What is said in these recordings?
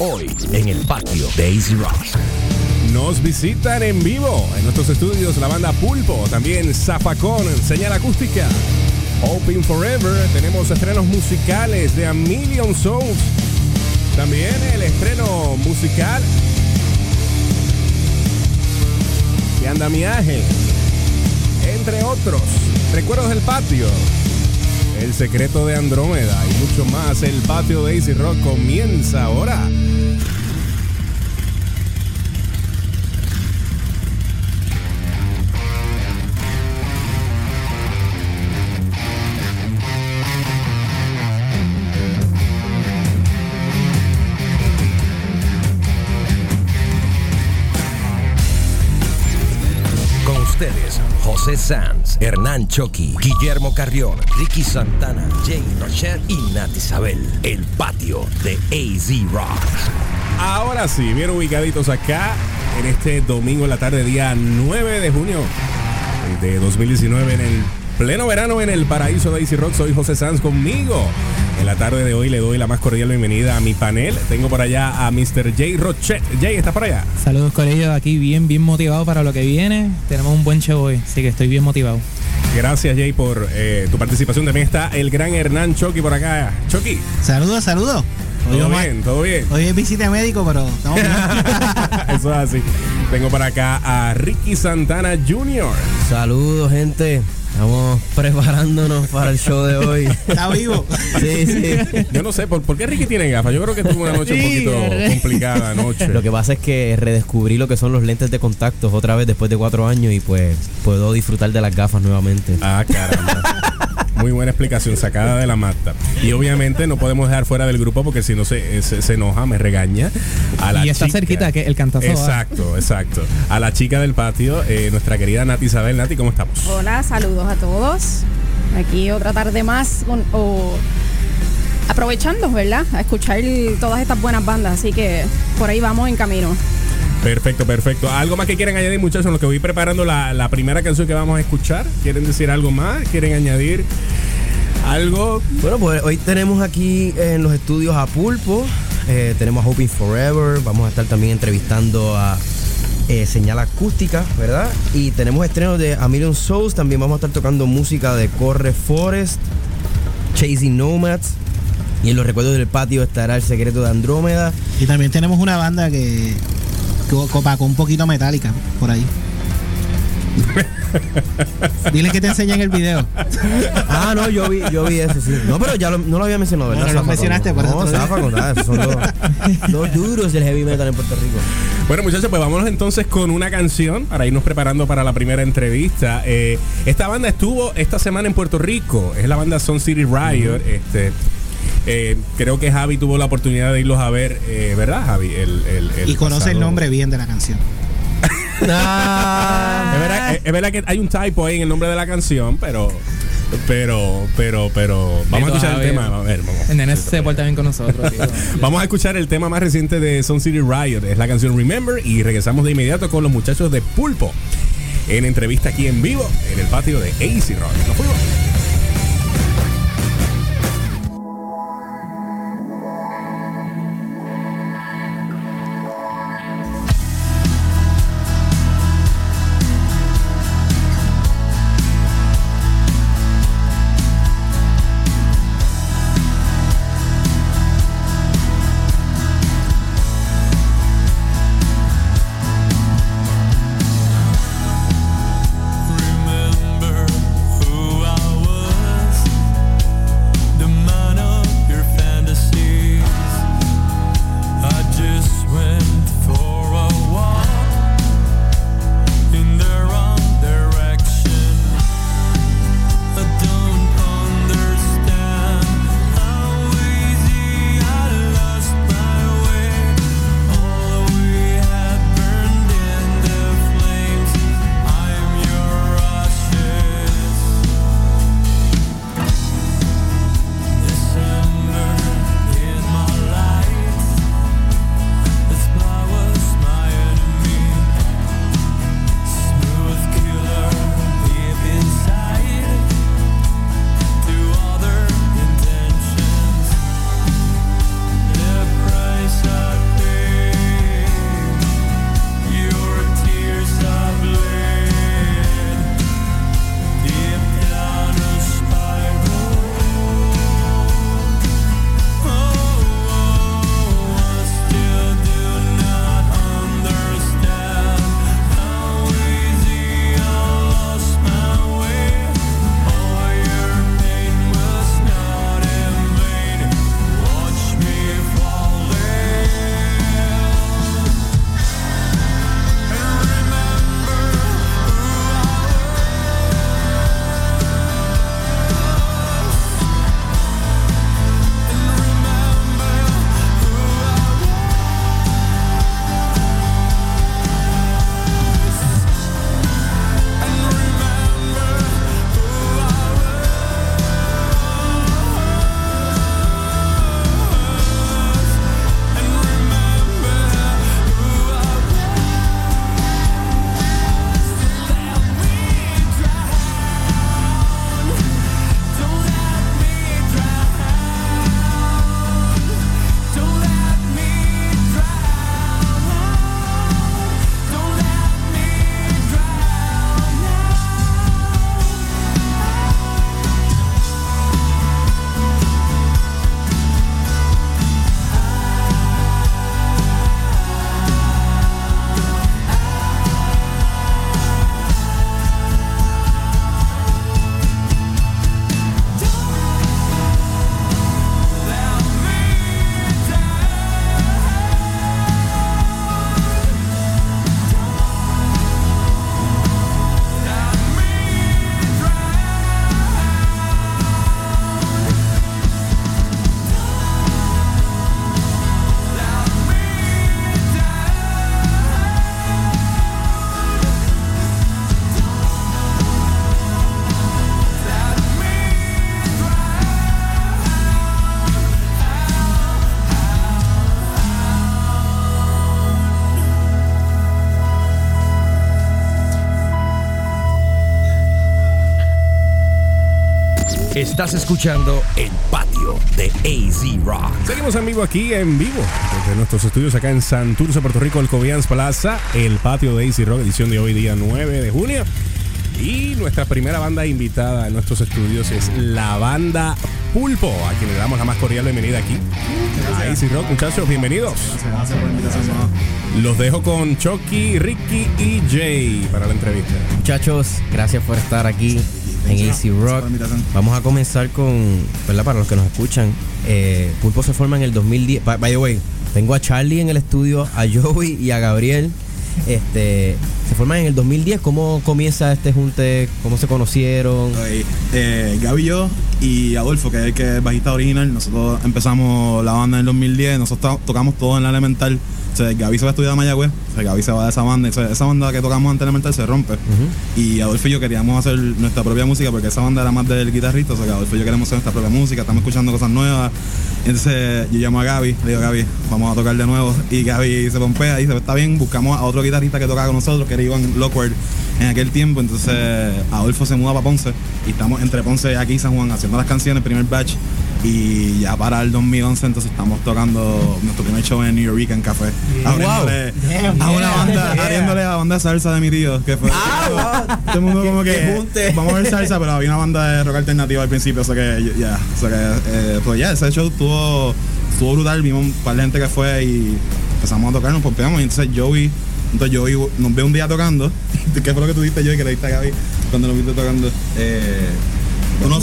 Hoy en el patio de Easy Rock. Nos visitan en vivo en nuestros estudios la banda Pulpo, también Zafacón, señal acústica. Open Forever, tenemos estrenos musicales de A Million Souls. También el estreno musical de Andamiaje, entre otros. Recuerdos del patio, el secreto de Andrómeda y mucho más. El patio de Easy Rock comienza ahora. José Sanz, Hernán Choqui, Guillermo Carrión, Ricky Santana, Jay Rocher y Nat Isabel. El patio de AZ Rock. Ahora sí, bien ubicaditos acá en este domingo en la tarde, día 9 de junio de 2019, en el pleno verano en el paraíso de Easy Rock. Soy José Sanz conmigo. En la tarde de hoy le doy la más cordial bienvenida a mi panel. Tengo por allá a Mr. Jay Rochet. Jay, ¿estás por allá? Saludos Corillo, aquí bien, bien motivado para lo que viene. Tenemos un buen show hoy, así que estoy bien motivado. Gracias, Jay, por eh, tu participación. También está el gran Hernán Chucky por acá. Chucky, Saludos, saludos. Todo bien, todo bien. Hoy es visita médico, pero estamos bien. Eso es así. Tengo por acá a Ricky Santana Jr. Saludos, gente. Estamos preparándonos para el show de hoy. Está vivo. Sí, sí. Yo no sé, ¿por, por qué Ricky tiene gafas? Yo creo que tuvo una noche un poquito ¿verdad? complicada anoche. Lo que pasa es que redescubrí lo que son los lentes de contactos otra vez después de cuatro años y pues puedo disfrutar de las gafas nuevamente. Ah, caramba. Muy buena explicación, sacada de la mata. Y obviamente no podemos dejar fuera del grupo porque si no se, se, se enoja, me regaña. A la Y está chica. cerquita, que el cantazo. Exacto, exacto. A la chica del patio, eh, nuestra querida Nati Isabel. Nati, ¿cómo estamos? Hola, saludos a todos. Aquí otra tarde más con- o aprovechando, ¿verdad? A escuchar todas estas buenas bandas, así que por ahí vamos en camino. Perfecto, perfecto. ¿Algo más que quieran añadir, muchachos? En lo que voy preparando la, la primera canción que vamos a escuchar. ¿Quieren decir algo más? ¿Quieren añadir algo? Bueno, pues hoy tenemos aquí en los estudios a Pulpo, eh, tenemos a Hoping Forever, vamos a estar también entrevistando a eh, Señal Acústica, ¿verdad? Y tenemos estrenos de A Million Souls, también vamos a estar tocando música de Corre Forest, Chasing Nomads, y en los recuerdos del patio estará El Secreto de Andrómeda. Y también tenemos una banda que, que copacó un poquito metálica por ahí. Dile que te enseña en el video. Ah, no, yo vi, yo vi eso, sí. No, pero ya lo- no lo había mencionado, ¿verdad? No, no lo mencionaste, por eso No. Zafacón, nada, esos son dos, dos duros del heavy metal en Puerto Rico. Bueno, muchachos, pues vámonos entonces con una canción para irnos preparando para la primera entrevista. Eh, esta banda estuvo esta semana en Puerto Rico. Es la banda Sun City Riot. Este. Eh, creo que Javi tuvo la oportunidad de irlos a ver, eh, ¿verdad, Javi? El, el- el Y conoce el nombre bien de la canción. Ah. Es verdad, es- es verdad que hay un typo ahí en el nombre de la canción, pero. Pero, pero, pero. Vamos a escuchar el tema. A ver, vamos. El nene se porta bien con nosotros. tío. Vamos a escuchar el tema más reciente de Sun City Riot. Es la canción Remember. Y regresamos de inmediato con los muchachos de Pulpo. En entrevista aquí en vivo, en el patio de AC Rock. Nos fuimos. Estás escuchando El Patio de AZ Rock. Seguimos en vivo aquí, en vivo, desde nuestros estudios acá en Santurce, Puerto Rico, el Cobians Plaza, el patio de AC Rock, edición de hoy, día 9 de junio. Y nuestra primera banda invitada en nuestros estudios es la banda Pulpo, a quien le damos la más cordial bienvenida aquí a AC Rock. Muchachos, bienvenidos. Los dejo con Chucky, Ricky y Jay para la entrevista. Muchachos, gracias por estar aquí en AC Rock. Vamos a comenzar con, ¿verdad? Para los que nos escuchan, eh, Pulpo se forma en el 2010. By, by the way, tengo a Charlie en el estudio, a Joey y a Gabriel. Este, se forman en el 2010. ¿Cómo comienza este junte? ¿Cómo se conocieron? Eh, Gaby y yo y Adolfo, que es el que es bajista original, nosotros empezamos la banda en el 2010, nosotros to- tocamos todo en la elemental. O sea, Gaby se va a estudiar a Mayagüez, Gaby se va de esa banda, esa banda que tocamos antes en elemental se rompe. Y Adolfo y yo queríamos hacer nuestra propia música porque esa banda era más del guitarrista, o sea, que Adolfo y yo queremos hacer nuestra propia música, estamos escuchando cosas nuevas. Entonces yo llamo a Gaby, le digo, Gaby, vamos a tocar de nuevo. Y Gaby se pompea y dice, está bien, buscamos a otro guitarrista que tocaba con nosotros, que era Iván Lockwood en aquel tiempo. Entonces Adolfo se muda para Ponce y estamos entre Ponce y aquí y San Juan haciendo las canciones, primer batch. Y ya para el 2011 entonces estamos tocando nuestro primer show en New York en Café. Abriéndole Damn, a una yeah, banda, yeah. abriéndole a la banda de salsa de mi tío. Que fue, todo el mundo como que vamos a ver salsa, pero había una banda de rock alternativo al principio, o sea que ya, o sea que eh, pues ya, ese show estuvo, estuvo brutal, vimos un par de gente que fue y empezamos a tocar, nos pompeamos y entonces Joey, entonces Joey nos ve un día tocando, ¿qué fue lo que tú diste Joey que le diste a Gaby cuando nos viste tocando? Eh, yo no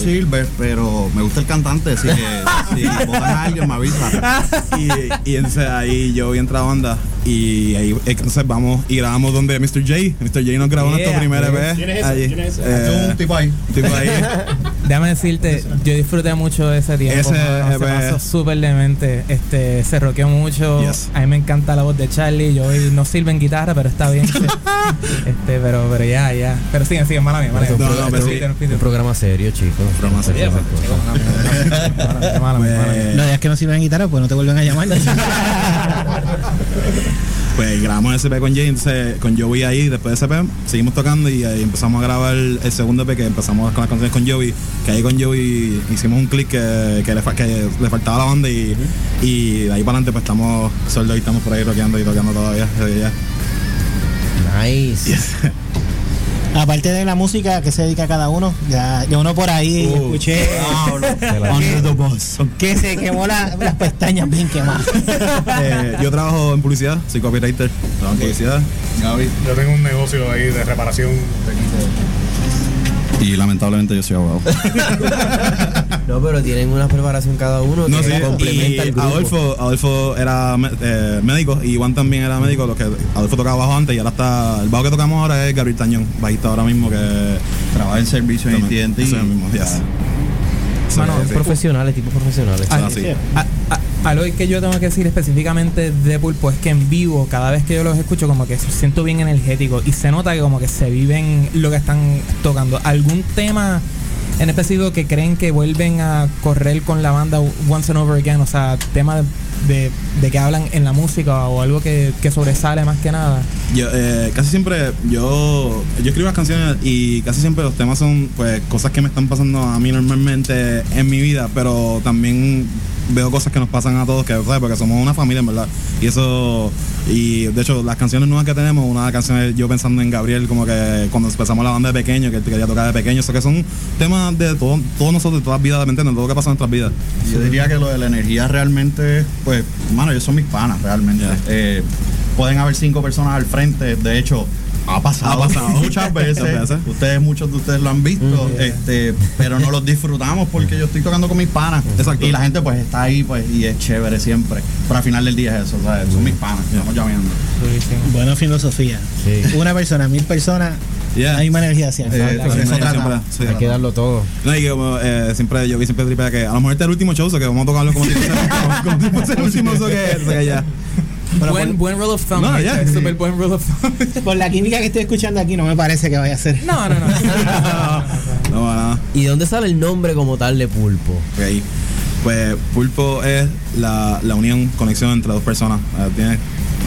pero me gusta el cantante, así que si botan a alguien me avisa. y, y entonces ahí Joey entra a la banda y ahí entonces vamos y grabamos donde Mr. J, Mr. J nos grabó Yeah. primer EP. ¿Quién es ese? allí. ¿Quién es ese? Eh, un tipo ahí. tipo ahí. Déjame decirte, yo disfruté mucho de ese tiempo. Ese se pasó súper demente. Este, se roqueó mucho. Yes. A mí me encanta la voz de Charlie. Yo hoy no sirve en guitarra, pero está bien. este, pero, pero ya, ya. Pero siguen, siguen, mala mía, mala mía. No, no, pero sí. Un programa serio, chicos. programa serio. interrumpí. Mala mía, mala mía, mala mía, mala mía. Pues, Los días que no sirven guitarra, pues no te vuelven a llamar. pues grabamos ese EP con Jay, entonces con Joey ahí, después de ese EP seguimos tocando y ahí empezamos a grabar el, segundo EP que empezamos con las canciones con Joey, que ahí con Joey hicimos un click que, que le, fa- que le faltaba a la banda y, y de ahí para adelante pues estamos sordos y estamos por ahí rockeando y tocando todavía. ya. Aparte de la música que se dedica cada uno, ya, ya uno por ahí Uh. escuché que se quemó la- las pestañas bien quemadas. Eh, yo trabajo en publicidad, soy copywriter, trabajo en publicidad Gaby. Yo tengo un negocio ahí de reparación de equipo. Y lamentablemente yo soy abogado. No, pero tienen una preparación cada uno No, que sí, complementa y el grupo. Adolfo, Adolfo era eh, médico y Juan también era médico, lo que Adolfo tocaba bajo antes y ahora está, el bajo que tocamos ahora es Gabriel Tañón, bajista ahora mismo que Trabaja en servicio en mismo, yes. Sí, Mano, sí. Profesionales, tipos profesionales. Ah, así. A- a- Algo que yo tengo que decir específicamente de Pulpo es que en vivo, cada vez que yo los escucho, como que siento bien energético y se nota que como que se viven lo que están tocando. ¿Algún tema en específico que creen que vuelven a correr con la banda once and over again? O sea, temas de, de que hablan en la música o algo que, que sobresale más que nada. Yo, eh, casi siempre, yo, yo escribo las canciones y casi siempre los temas son pues cosas que me están pasando a mí normalmente en mi vida, pero también veo cosas que nos pasan a todos, que ¿sabes? porque somos una familia en verdad. Y eso, y de hecho las canciones nuevas que tenemos, una de las canciones yo pensando en Gabriel, como que cuando empezamos la banda de pequeño, que él quería tocar de pequeño, o sea que son temas de todo, todos nosotros, de todas las vidas, ¿me entiendes? Todo lo que pasa en nuestras vidas. Yo diría que lo de la energía realmente, pues, mano, ellos son mis panas realmente. Eh, pueden haber cinco personas al frente, de hecho, ha pasado, Ha pasado. muchas veces. Ustedes, muchos de ustedes lo han visto, este, pero no los disfrutamos porque yo estoy tocando con mis panas. Exacto. Y la gente pues está ahí pues y es chévere siempre. Pero al final del día es eso, ¿sabes? Son mis panas, estamos llameando. Buena filosofía. Sí. Una persona, mil personas, Yeah. la misma energía siempre. Eh, Siempre, eso siempre, trata. sí. Hay que darlo todo. No, y que como, eh, siempre, yo vi siempre tripea que a lo mejor este es el último show, o sea que vamos a tocarlo como si fuese, el último, sea que, o sea que ya. buen, buen rule of thumb. No, buen of thumb. Por la química que estoy escuchando aquí, no me parece que vaya a ser. no, no, no. ¿Y de dónde sale el nombre como tal de Pulpo? Ok. Pues pulpo es la, la unión, conexión entre dos personas. Eh, Tienes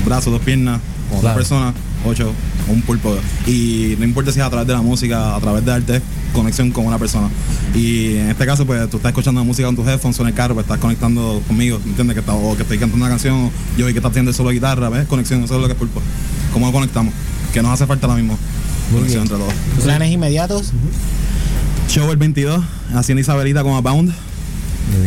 brazos, dos piernas, con otra Claro. persona. 8 o un pulpo. Y no importa si es a través de la música, a través de arte, conexión con una persona. Y en este caso, pues tú estás escuchando música con tus headphones en el carro, pues estás conectando conmigo, ¿entiendes? Que está, o que estoy cantando una canción, yo vi que estás haciendo solo guitarra, ¿ves? Conexión, eso es lo que es pulpo. ¿Cómo conectamos? Que nos hace falta ahora mismo. conexión entre todos. Planes inmediatos. Show el 22, haciendo Isabelita con Abound.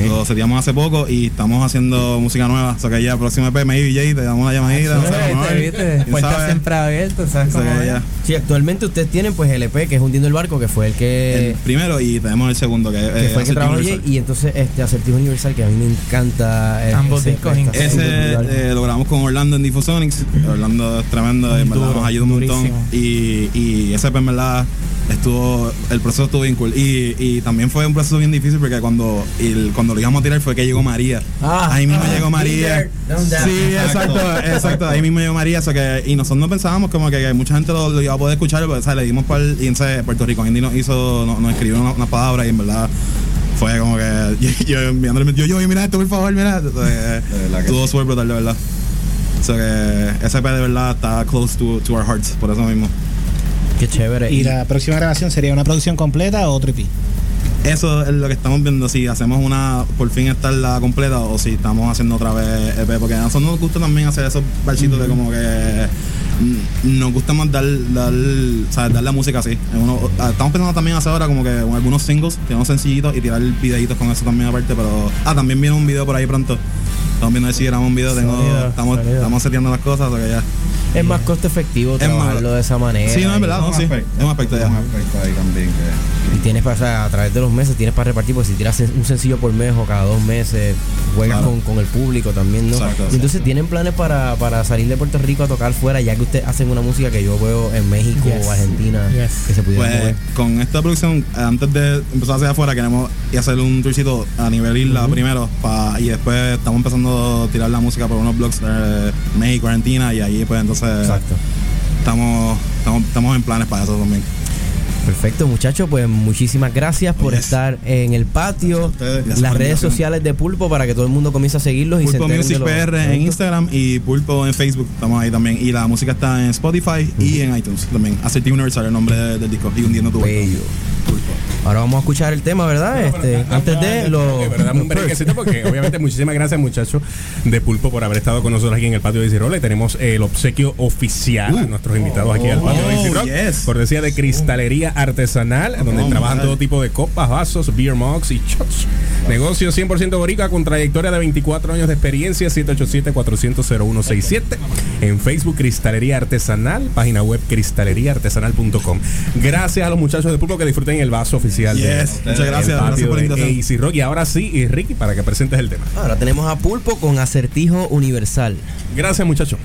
Lo seteamos hace poco y estamos haciendo música nueva. O sea que ya próximo EP, me DJ, te damos una llamadita. no sé, vamos a ver. ¿Viste? ¿Quién Puertas sabe? siempre abiertas, ¿sabes O sea cómo que es? ya. Sí, actualmente ustedes tienen pues el EP que es Hundiendo el Barco, que fue el que, El primero y tenemos el segundo, que, que eh, fue el que Acertijo trabajó y entonces este Acertijo Universal, que a mí me encanta. eh, Ambos ese discos Ese eh, lo grabamos con Orlando en Diffusonics. Orlando es tremendo, en verdad Duro, nos ayuda un montón. Y, y ese EP en verdad estuvo, el proceso estuvo bien cool. Y, y también fue un proceso bien difícil porque cuando, el- cuando lo íbamos a tirar fue que llegó María. Ah, ahí mismo ah, llegó María. Down, down. Sí, exacto, exacto. Ahí mismo llegó María. eso que, y nosotros no pensábamos como que, que mucha gente lo, lo iba a poder escuchar, pero o sea, le dimos para el, y entonces Puerto Rico Indie nos hizo, nos, nos escribió unas una palabras y en verdad fue como que yo, yo enviándole, yo, yo, mira esto, por favor, mira. Entonces, Estuvo súper brutal, de verdad. O sea que ese de verdad está close to, to our hearts, por eso mismo. Qué chévere. Y la próxima grabación sería una producción completa o otro EP. Eso es lo que estamos viendo, si hacemos una, por fin estar la completa o si estamos haciendo otra vez EP, porque a nosotros nos gusta también hacer esos barchitos de como que mm, nos gusta más dar, dar, o sea, dar la música así. Uno- ah, estamos pensando también hacer ahora como que algunos singles, tiramos sencillitos y tirar videitos con eso también aparte, pero ah, también viene un video por ahí pronto. Estamos viendo si grabamos un video, tengo, Sonido, estamos, sonido. estamos seteando las cosas, o sea que ya. es más costo efectivo Es más- de esa manera. Sí, no, es y- verdad, no, sí. Es un aspecto ya. un aspecto ahí también que Y tienes para, o sea, a través de los meses, tienes para repartir, porque si tiras un sencillo por mes o cada dos meses, juegas Claro. con, con el público también, ¿no? Exacto, entonces tienen planes para, para salir de Puerto Rico a tocar fuera, ya que ustedes hacen una música que yo veo en México Yes. o Argentina, Yes. que se pudiera Pues mover. con esta producción, antes de empezar hacia afuera, queremos ir a hacer un tourcito a nivel isla primero pa- y después estamos empezando tirar la música por unos blogs de México, Argentina y ahí pues entonces Exacto. estamos, estamos, estamos en planes para eso también. Perfecto, muchachos, pues muchísimas gracias por Yes. estar en el patio, ustedes. Las redes invitación. sociales de Pulpo para que todo el mundo comience a seguirlos y se Pulpo enteren Music de PR en eventos. Instagram y Pulpo en Facebook, estamos ahí también. Y la música está en Spotify y en iTunes también. Acertijo Universal, el nombre de- del disco, y hundiendo tu. Bello. Ahora vamos a escuchar el tema, ¿verdad? Este, antes de un perks. brequecito porque obviamente muchísimas gracias muchachos de Pulpo por haber estado con nosotros aquí en el patio de. Le tenemos el obsequio oficial a nuestros invitados aquí al patio de oh, Rock. yes. Cortesía de Cristalería Artesanal, donde trabajan madre. todo tipo de copas, vasos, beer mugs y shots. Negocio 100% boricua con trayectoria de 24 años de experiencia, 787-400-0167. En Facebook Cristalería Artesanal, página web cristaleriaartesanal.com. Gracias a los muchachos de Pulpo que disfruten el vaso oficial. de- Yes, muchas del gracias, patio gracias por de Rock. Y ahora sí, y Ricky, para que presentes el tema. Ahora tenemos a Pulpo con acertijo universal. Gracias, muchachos.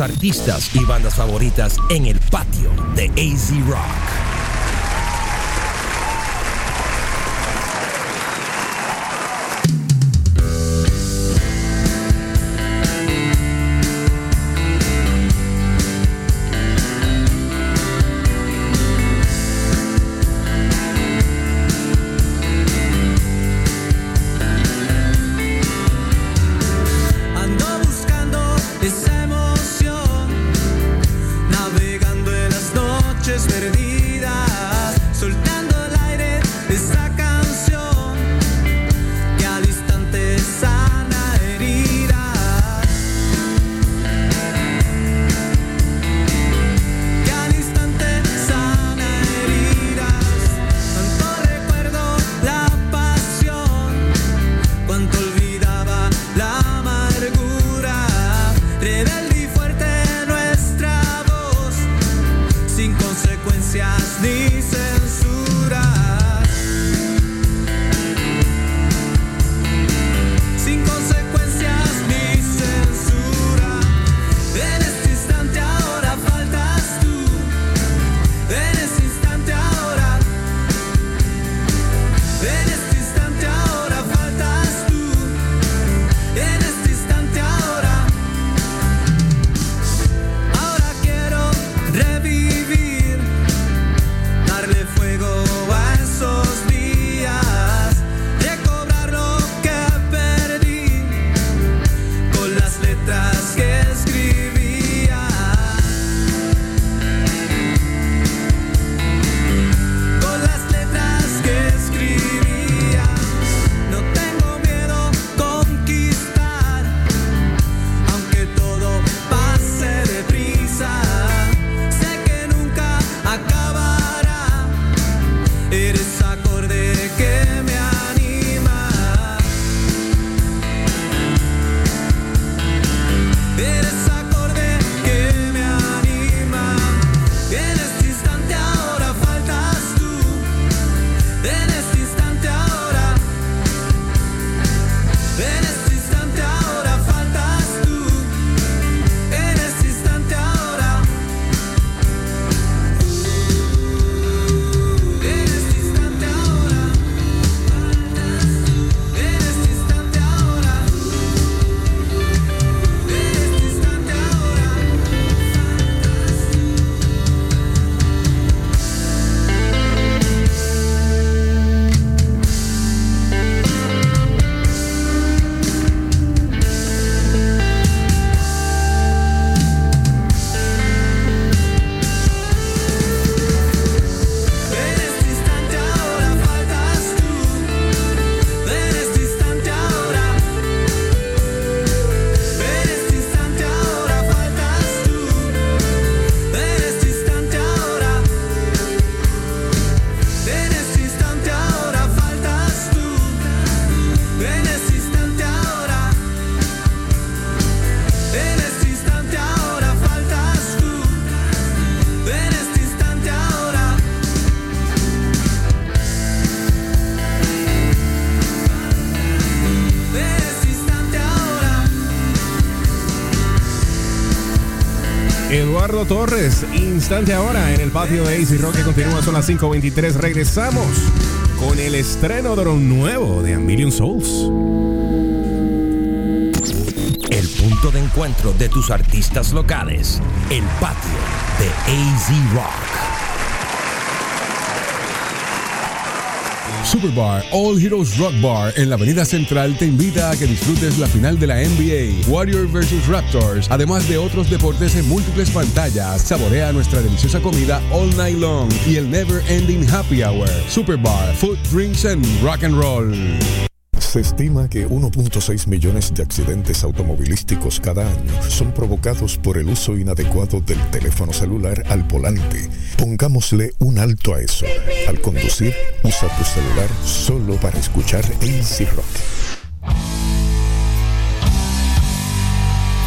Artistas y bandas favoritas en el patio de AZ Rock. Torres, instante ahora en el patio de AC Rock que continúa, son las 5.23. Regresamos con el estreno de lo nuevo de A Million Souls. El punto de encuentro de tus artistas locales. El patio de AZ Rock. Superbar All Heroes Rock Bar en la Avenida Central te invita a que disfrutes la final de la NBA, Warrior vs Raptors, además de otros deportes en múltiples pantallas. Saborea nuestra deliciosa comida all night long y el never ending happy hour. Superbar, food, drinks and rock and roll. Se estima que 1.6 millones de accidentes automovilísticos cada año son provocados por el uso inadecuado del teléfono celular al volante. Pongámosle un alto a eso. Al conducir, usa tu celular solo para escuchar AC Rock.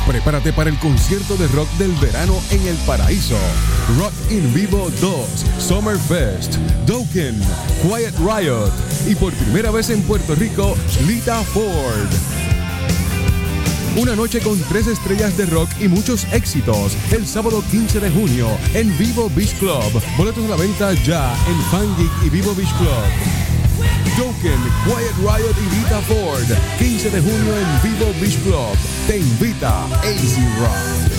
Prepárate para el concierto de rock del verano en el paraíso. Rock in Vivo 2, Summer Fest, Dokken, Quiet Riot y por primera vez en Puerto Rico, Lita Ford. Una noche con tres estrellas de rock y muchos éxitos. El sábado 15 de junio en Vivo Beach Club. Boletos a la venta ya en Fangeek y Vivo Beach Club. Token, Quiet Riot y Vita Ford. 15 de junio en Vivo Beach Club. Te invita AC Rock.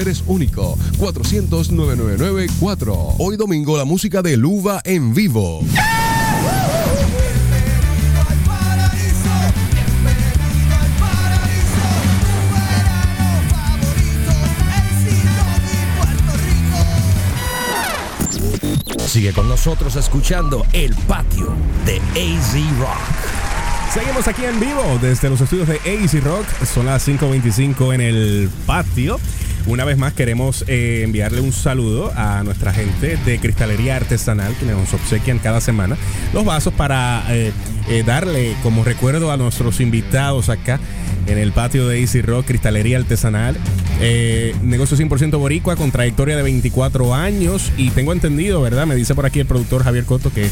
es único. 400-999-4. Hoy domingo la música de Luva en vivo. Sigue con nosotros escuchando El Patio de AZ Rock. Seguimos aquí en vivo desde los estudios de AC Rock. Son las 5.25 en el patio. Una vez más queremos eh, enviarle un saludo a nuestra gente de Cristalería Artesanal que nos obsequian cada semana los vasos para eh, eh, darle como recuerdo a nuestros invitados acá en el patio de Easy Rock, Cristalería Artesanal. Negocio 100% boricua con trayectoria de 24 años y tengo entendido, ¿verdad? Me dice por aquí el productor Javier Coto que,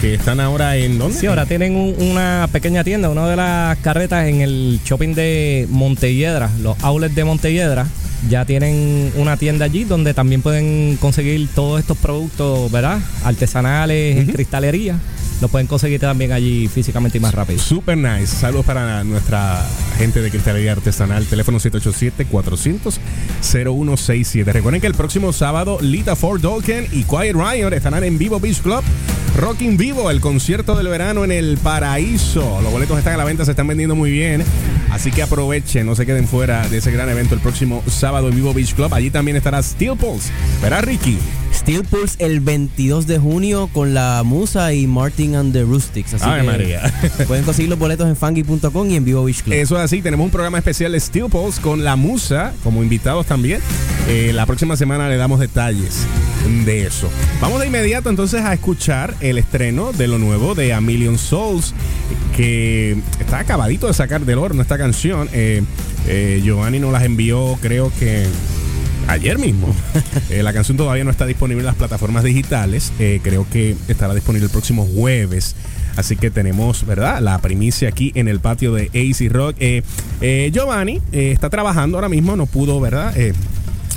que están ahora en ¿dónde? Sí, ahora tienen un- una pequeña tienda, una de las carretas en el shopping de Montelledra, los outlets de Montelledra. Ya tienen una tienda allí donde también pueden conseguir todos estos productos, ¿verdad? Artesanales, en cristalería. Los pueden conseguir también allí físicamente y más rápido. Super nice. Saludos para nuestra gente de Cristalería Artesanal. Teléfono 787-400-0167. Recuerden que el próximo sábado Lita Ford Dolken y Quiet Riot estarán en Vivo Beach Club. Rocking Vivo, el concierto del verano en el paraíso. Los boletos están a la venta, se están vendiendo muy bien. Así que aprovechen, no se queden fuera de ese gran evento el próximo sábado en Vivo Beach Club. Allí también estará Steel Pulse. ¿Verdad, Ricky? Steel Pulse el 22 de junio con la Musa y Martin and the Rustics. Así Ay, que María. pueden conseguir los boletos en fangy.com y en Vivo Beach Club. Eso es así, tenemos un programa especial de Steel Pulse con la Musa como invitados también. Eh, la próxima semana le damos detalles de eso. Vamos de inmediato entonces a escuchar el estreno de lo nuevo de A Million Souls, que está acabadito de sacar del horno esta canción. Eh, eh, Giovanni nos las envió, creo que ayer mismo. Eh, la canción todavía no está disponible en las plataformas digitales. Eh, creo que estará disponible el próximo jueves. Así que tenemos, ¿verdad? La primicia aquí en el patio de AC Rock. Eh, eh, Giovanni está trabajando ahora mismo, no pudo, ¿verdad?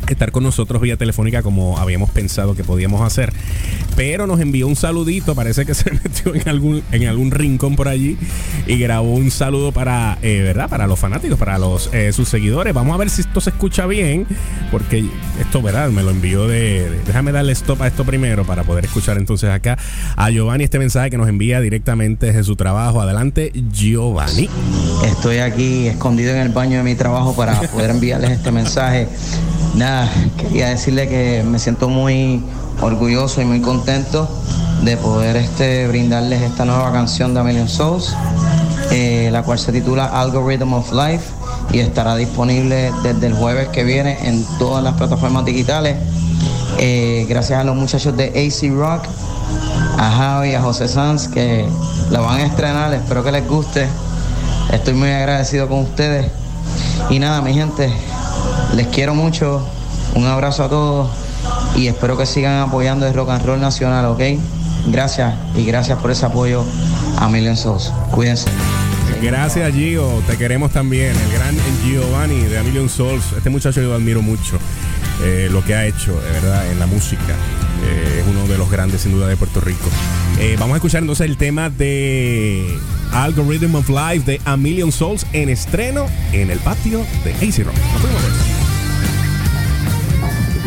Estar con nosotros vía telefónica como habíamos pensado que podíamos hacer. Pero nos envió un saludito, parece que se metió en algún, en algún rincón por allí y grabó un saludo para, eh, ¿verdad? Para los fanáticos, para los eh, sus seguidores. Vamos a ver si esto se escucha bien, porque esto, ¿verdad? Me lo envió de- Déjame darle stop a esto primero para poder escuchar entonces acá a Giovanni este mensaje que nos envía directamente desde su trabajo. Adelante, Giovanni. Estoy aquí escondido en el baño de mi trabajo para poder enviarles este mensaje. Nada, quería decirle que me siento muy orgulloso y muy contento de poder este, brindarles esta nueva canción de Million Souls, eh, la cual se titula Algorithm of Life y estará disponible desde el jueves que viene en todas las plataformas digitales. Eh, gracias a los muchachos de AC Rock, a Javi, a José Sanz, que la van a estrenar, espero que les guste. Estoy muy agradecido con ustedes. Y nada, mi gente, les quiero mucho. Un abrazo a todos y espero que sigan apoyando el rock and roll nacional, ¿ok? Gracias y gracias por ese apoyo a Million Souls. Cuídense. Gracias Gio, te queremos también, el gran Giovanni de A Million Souls. Este muchacho yo admiro mucho, eh, lo que ha hecho, de verdad, en la música. Eh, es uno de los grandes sin duda de Puerto Rico. Eh, vamos a escuchar entonces el tema de Algorithm of Life de A Million Souls en estreno en el patio de AC Rock. Fuimos,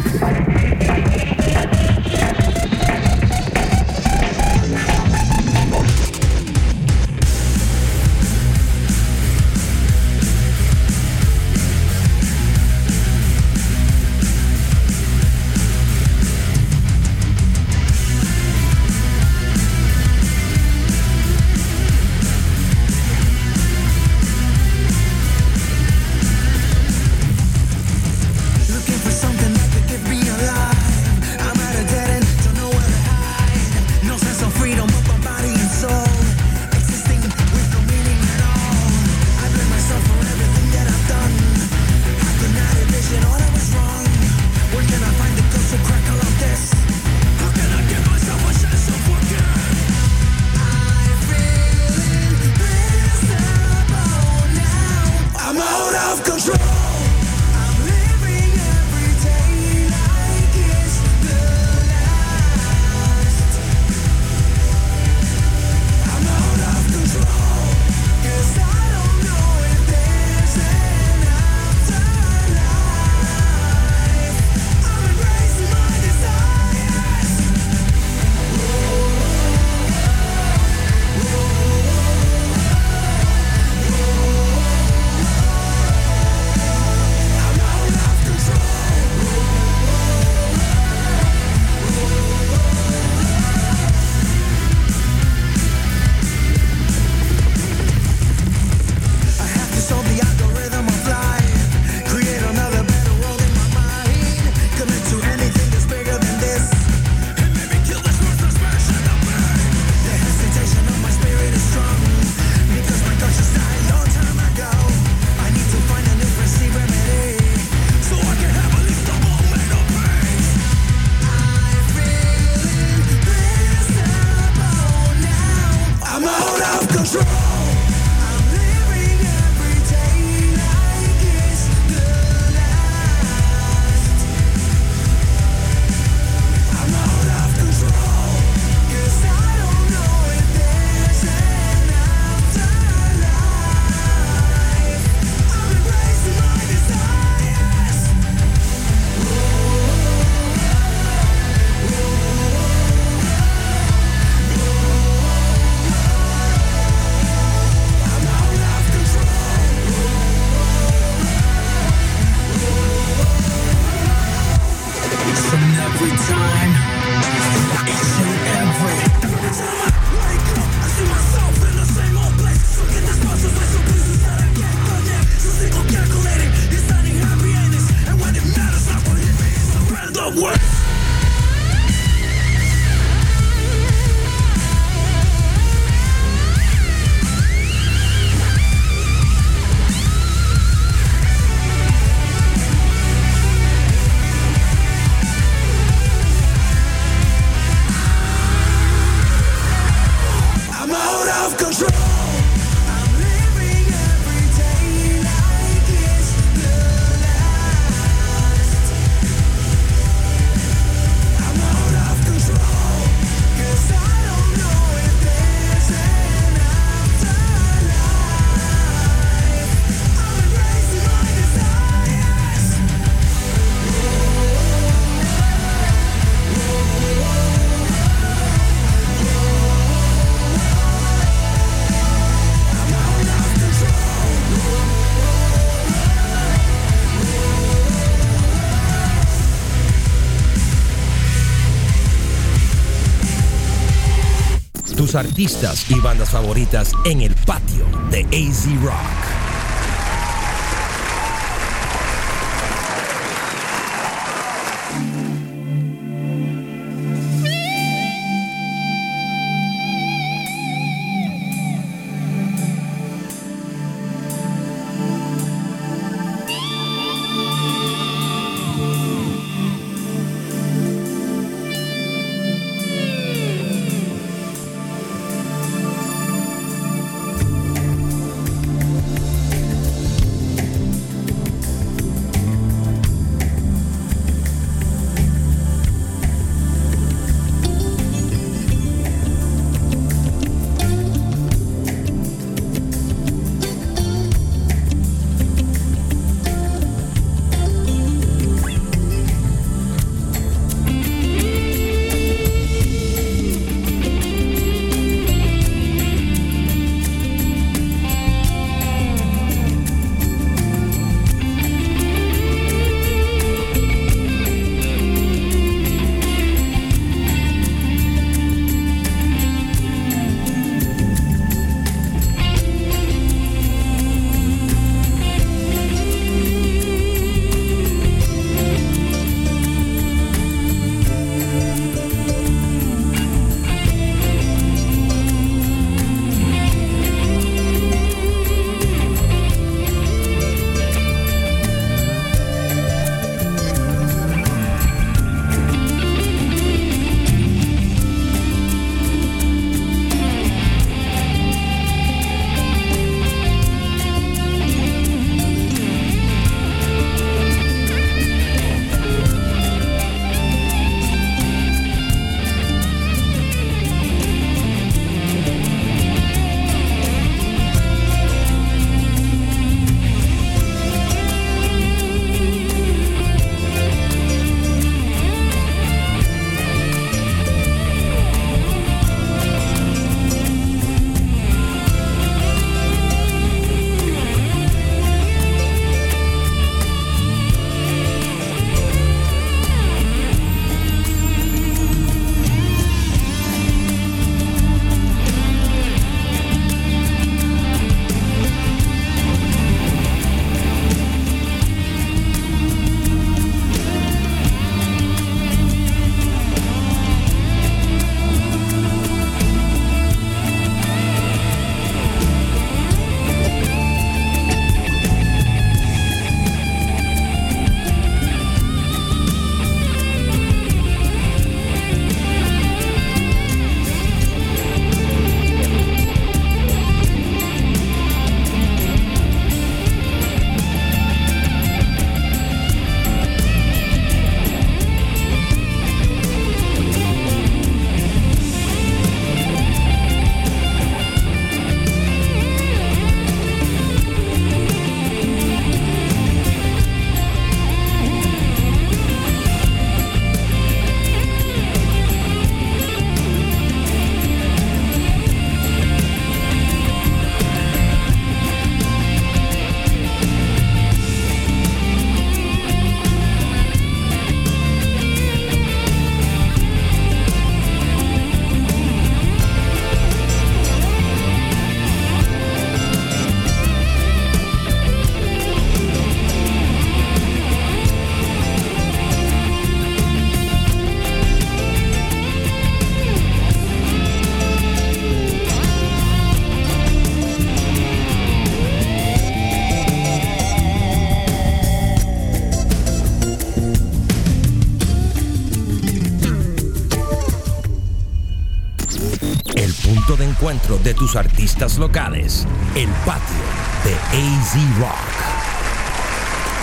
Thank you. Y bandas favoritas en el patio de AZ Rock. De tus artistas locales. El patio de AZ Rock.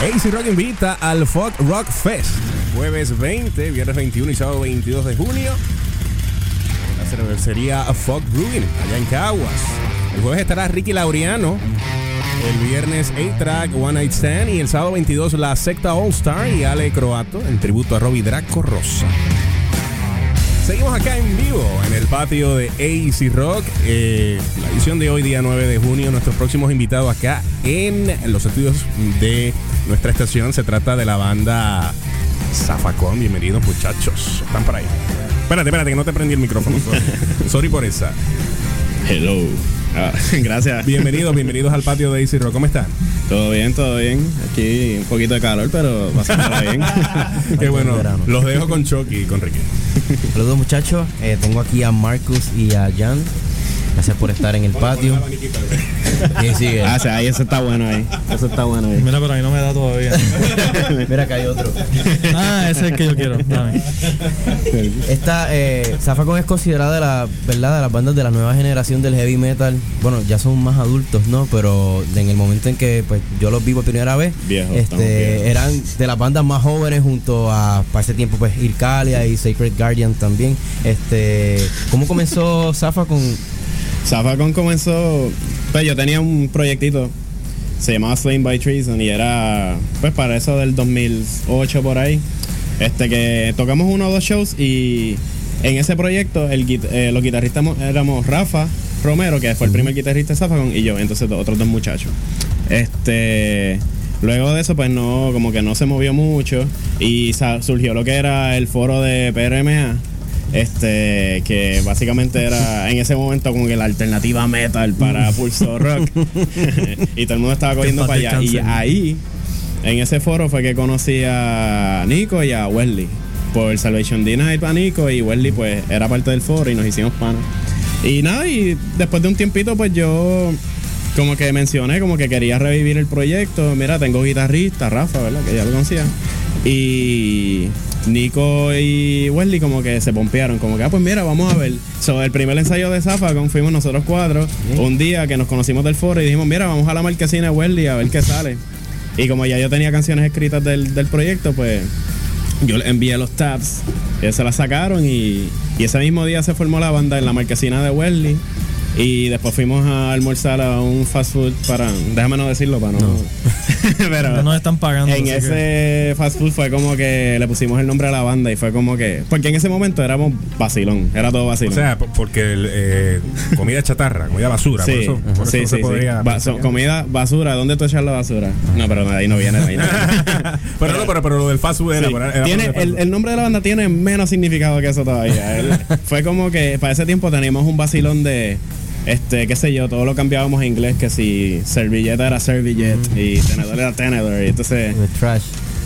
AC Rock invita al Folk Rock Fest. Jueves 20, viernes 21 y sábado 22 de junio. La cervecería Folk Brewing, allá en Caguas. El jueves estará Ricky Laureano. El viernes A-Track One Night Stand. Y el sábado 22 la secta All Star y Ale Croato en tributo a Robbie Draco Rosa. Seguimos acá en vivo en el patio de AC Rock. Eh, la edición de hoy, día 9 de junio. Nuestros próximos invitados acá en los estudios de nuestra estación se trata de la banda Zafacón, bienvenidos muchachos. Están por ahí. Espérate, espérate, que no te prendí el micrófono. Sorry, Sorry por esa. Hello. Ah, gracias. Bienvenidos, bienvenidos al patio de Easy Rock. ¿Cómo están? Todo bien, todo bien. Aquí un poquito de calor, pero pasándola bien. Qué bueno. Los dejo con Chucky y con Ricky. Saludos muchachos, Eh, tengo aquí a Marcus y a Jan. Gracias por estar en el patio. Sigue. Ah, ahí eso está bueno ahí. Eso está bueno ahí. Mira, pero ahí no me da todavía. Mira que hay otro. ah, ese es el que yo quiero. Dame. Esta, eh, Zafacón es considerada de la, ¿verdad? de las bandas de la nueva generación del heavy metal. Bueno, ya son más adultos, ¿no? Pero en el momento en que pues, yo los vi por primera vez, este, eran de las bandas más jóvenes junto a, para ese tiempo, pues, Ircalia y Sacred Guardian también. Este, ¿Cómo comenzó Zafa con Zafacón comenzó. Pues yo tenía un proyectito. Se llamaba Slain by Treason y era. Pues para eso del 2008 por ahí. Este que tocamos uno o dos shows y en ese proyecto el, eh, los guitarristas mo- éramos Rafa Romero, que fue el primer guitarrista de Zafacón, y yo, entonces otros dos muchachos. Este. Luego de eso, pues no, como que no se movió mucho. Y surgió lo que era el foro de PRMA. Este, que básicamente era en ese momento como que la alternativa metal para Pulso Rock. y todo el mundo estaba cogiendo para allá. Y ahí, en ese foro, fue que conocí a Nico y a Wesley. Por Salvation Denied a Nico y Wesley, pues era parte del foro y nos hicimos panas. Y nada, y después de un tiempito, pues yo como que mencioné como que quería revivir el proyecto. Mira, tengo guitarrista, Rafa, ¿verdad? Que ya lo conocía. Y Nico y Wesley como que se pompearon, como que, ah, pues mira, vamos a ver. So, el primer ensayo de Zafacon fuimos nosotros cuatro, un día que nos conocimos del foro y dijimos, mira, vamos a la marquesina de Wesley a ver qué sale. Y como ya yo tenía canciones escritas del, del proyecto, pues yo le envié los tabs, ellos se las sacaron y, y ese mismo día se formó la banda en la marquesina de Wesley. Y después fuimos a almorzar a un fast food para. Déjame no decirlo para no. Pero No nos están pagando. en que- ese fast food fue como que le pusimos el nombre a la banda y fue como que. Porque en ese momento éramos vacilón, era todo O vacilón. sea, po- porque el, eh, comida chatarra, comida basura, Sí, por eso, por sí, eso sí, se podría. so- comida, basura, ¿dónde tú echas la basura? No, pero de ahí no viene. de ahí no viene. pero no, pero, pero lo del fast food era, Sí. era- era Tiene, el el, el nombre de la banda tiene menos significado que eso todavía. Fue como que para ese tiempo teníamos un vacilón de, este, qué sé yo, todo lo cambiábamos a inglés, que si servilleta era servillette y tenedor era tenedor. Y entonces, trash?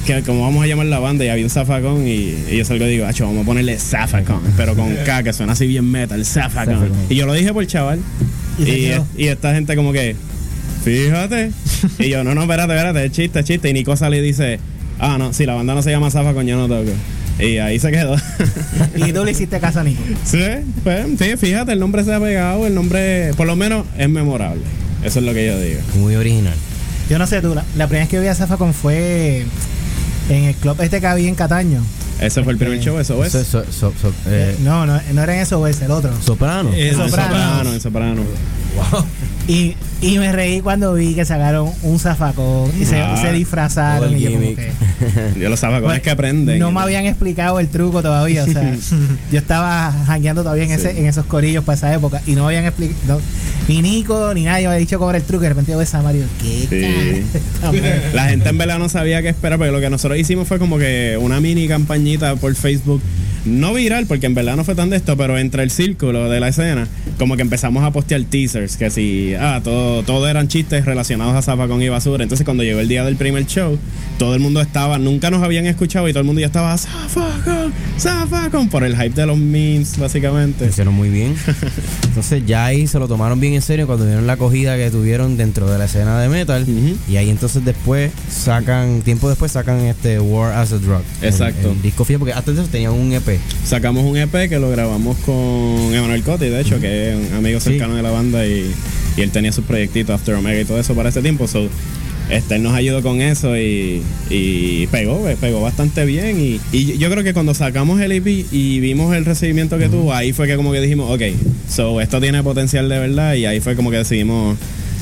que como vamos a llamar la banda y había un zafacón y, y yo salgo y digo, acho, vamos a ponerle zafacón, pero con K, que suena así bien metal, zafacón. Zafacón. Y yo lo dije por chaval. Y esta gente como que, fíjate. y yo, no, no, espérate, espérate, es chiste, es chiste. Y Nico sale y dice, ah, no, si la banda no se llama zafacón, yo no toco. Y ahí se quedó. Y tú le hiciste caso a Nico. sí, pues, sí, fíjate, el nombre se ha pegado, el nombre, por lo menos, es memorable. Eso es lo que yo digo. Muy original. Yo no sé tú, la, la primera vez que vi a Zafacon fue en el club este que había en Cataño. Ese fue el primer show, eso es. So- so- so- eh, no, no, no era en eso, es el otro. soprano. Ah, en Soprano. soprano, en soprano. Y, y me reí cuando vi que sacaron un zafacón y se, Ah, se disfrazaron. todo el Y yo como gimmick. que, Yo los zafacones que aprenden. no me habían explicado el truco todavía. O sea, yo estaba jangueando todavía en, ese, en esos corillos para esa época y no me habían explicado. Ni Nico ni nadie me había dicho cómo era el truco. Y de repente yo veo a Mario. ¿Qué? Sí. La gente en verdad no sabía qué esperar, porque lo que nosotros hicimos fue como que una mini campañita por Facebook. No viral, porque en verdad no fue tan de esto, pero entre el círculo de la escena, como que empezamos a postear teasers, que si, ah, todo, todo eran chistes relacionados a Zafacón y Basura. Entonces cuando llegó el día del primer show, todo el mundo estaba, nunca nos habían escuchado y todo el mundo ya estaba, Zafacón, Zafacón, por el hype de los memes, básicamente. Lo hicieron muy bien. Entonces ya ahí se lo tomaron bien en serio cuando vieron la acogida que tuvieron dentro de la escena de metal. Y ahí entonces después sacan, tiempo después sacan este War as a Drug. El- Exacto. El, disco porque de eso tenían un EP. Sacamos un EP que lo grabamos con Emanuel Cotti, de hecho, que es un amigo Sí. cercano de la banda y, y él tenía sus proyectitos After Omega y todo eso para ese tiempo. So, este, él nos ayudó con eso y, y pegó, eh, pegó bastante bien. Y, y yo creo que cuando sacamos el EP y vimos el recibimiento que tuvo, ahí fue que como que dijimos, ok, so esto tiene potencial de verdad y ahí fue como que decidimos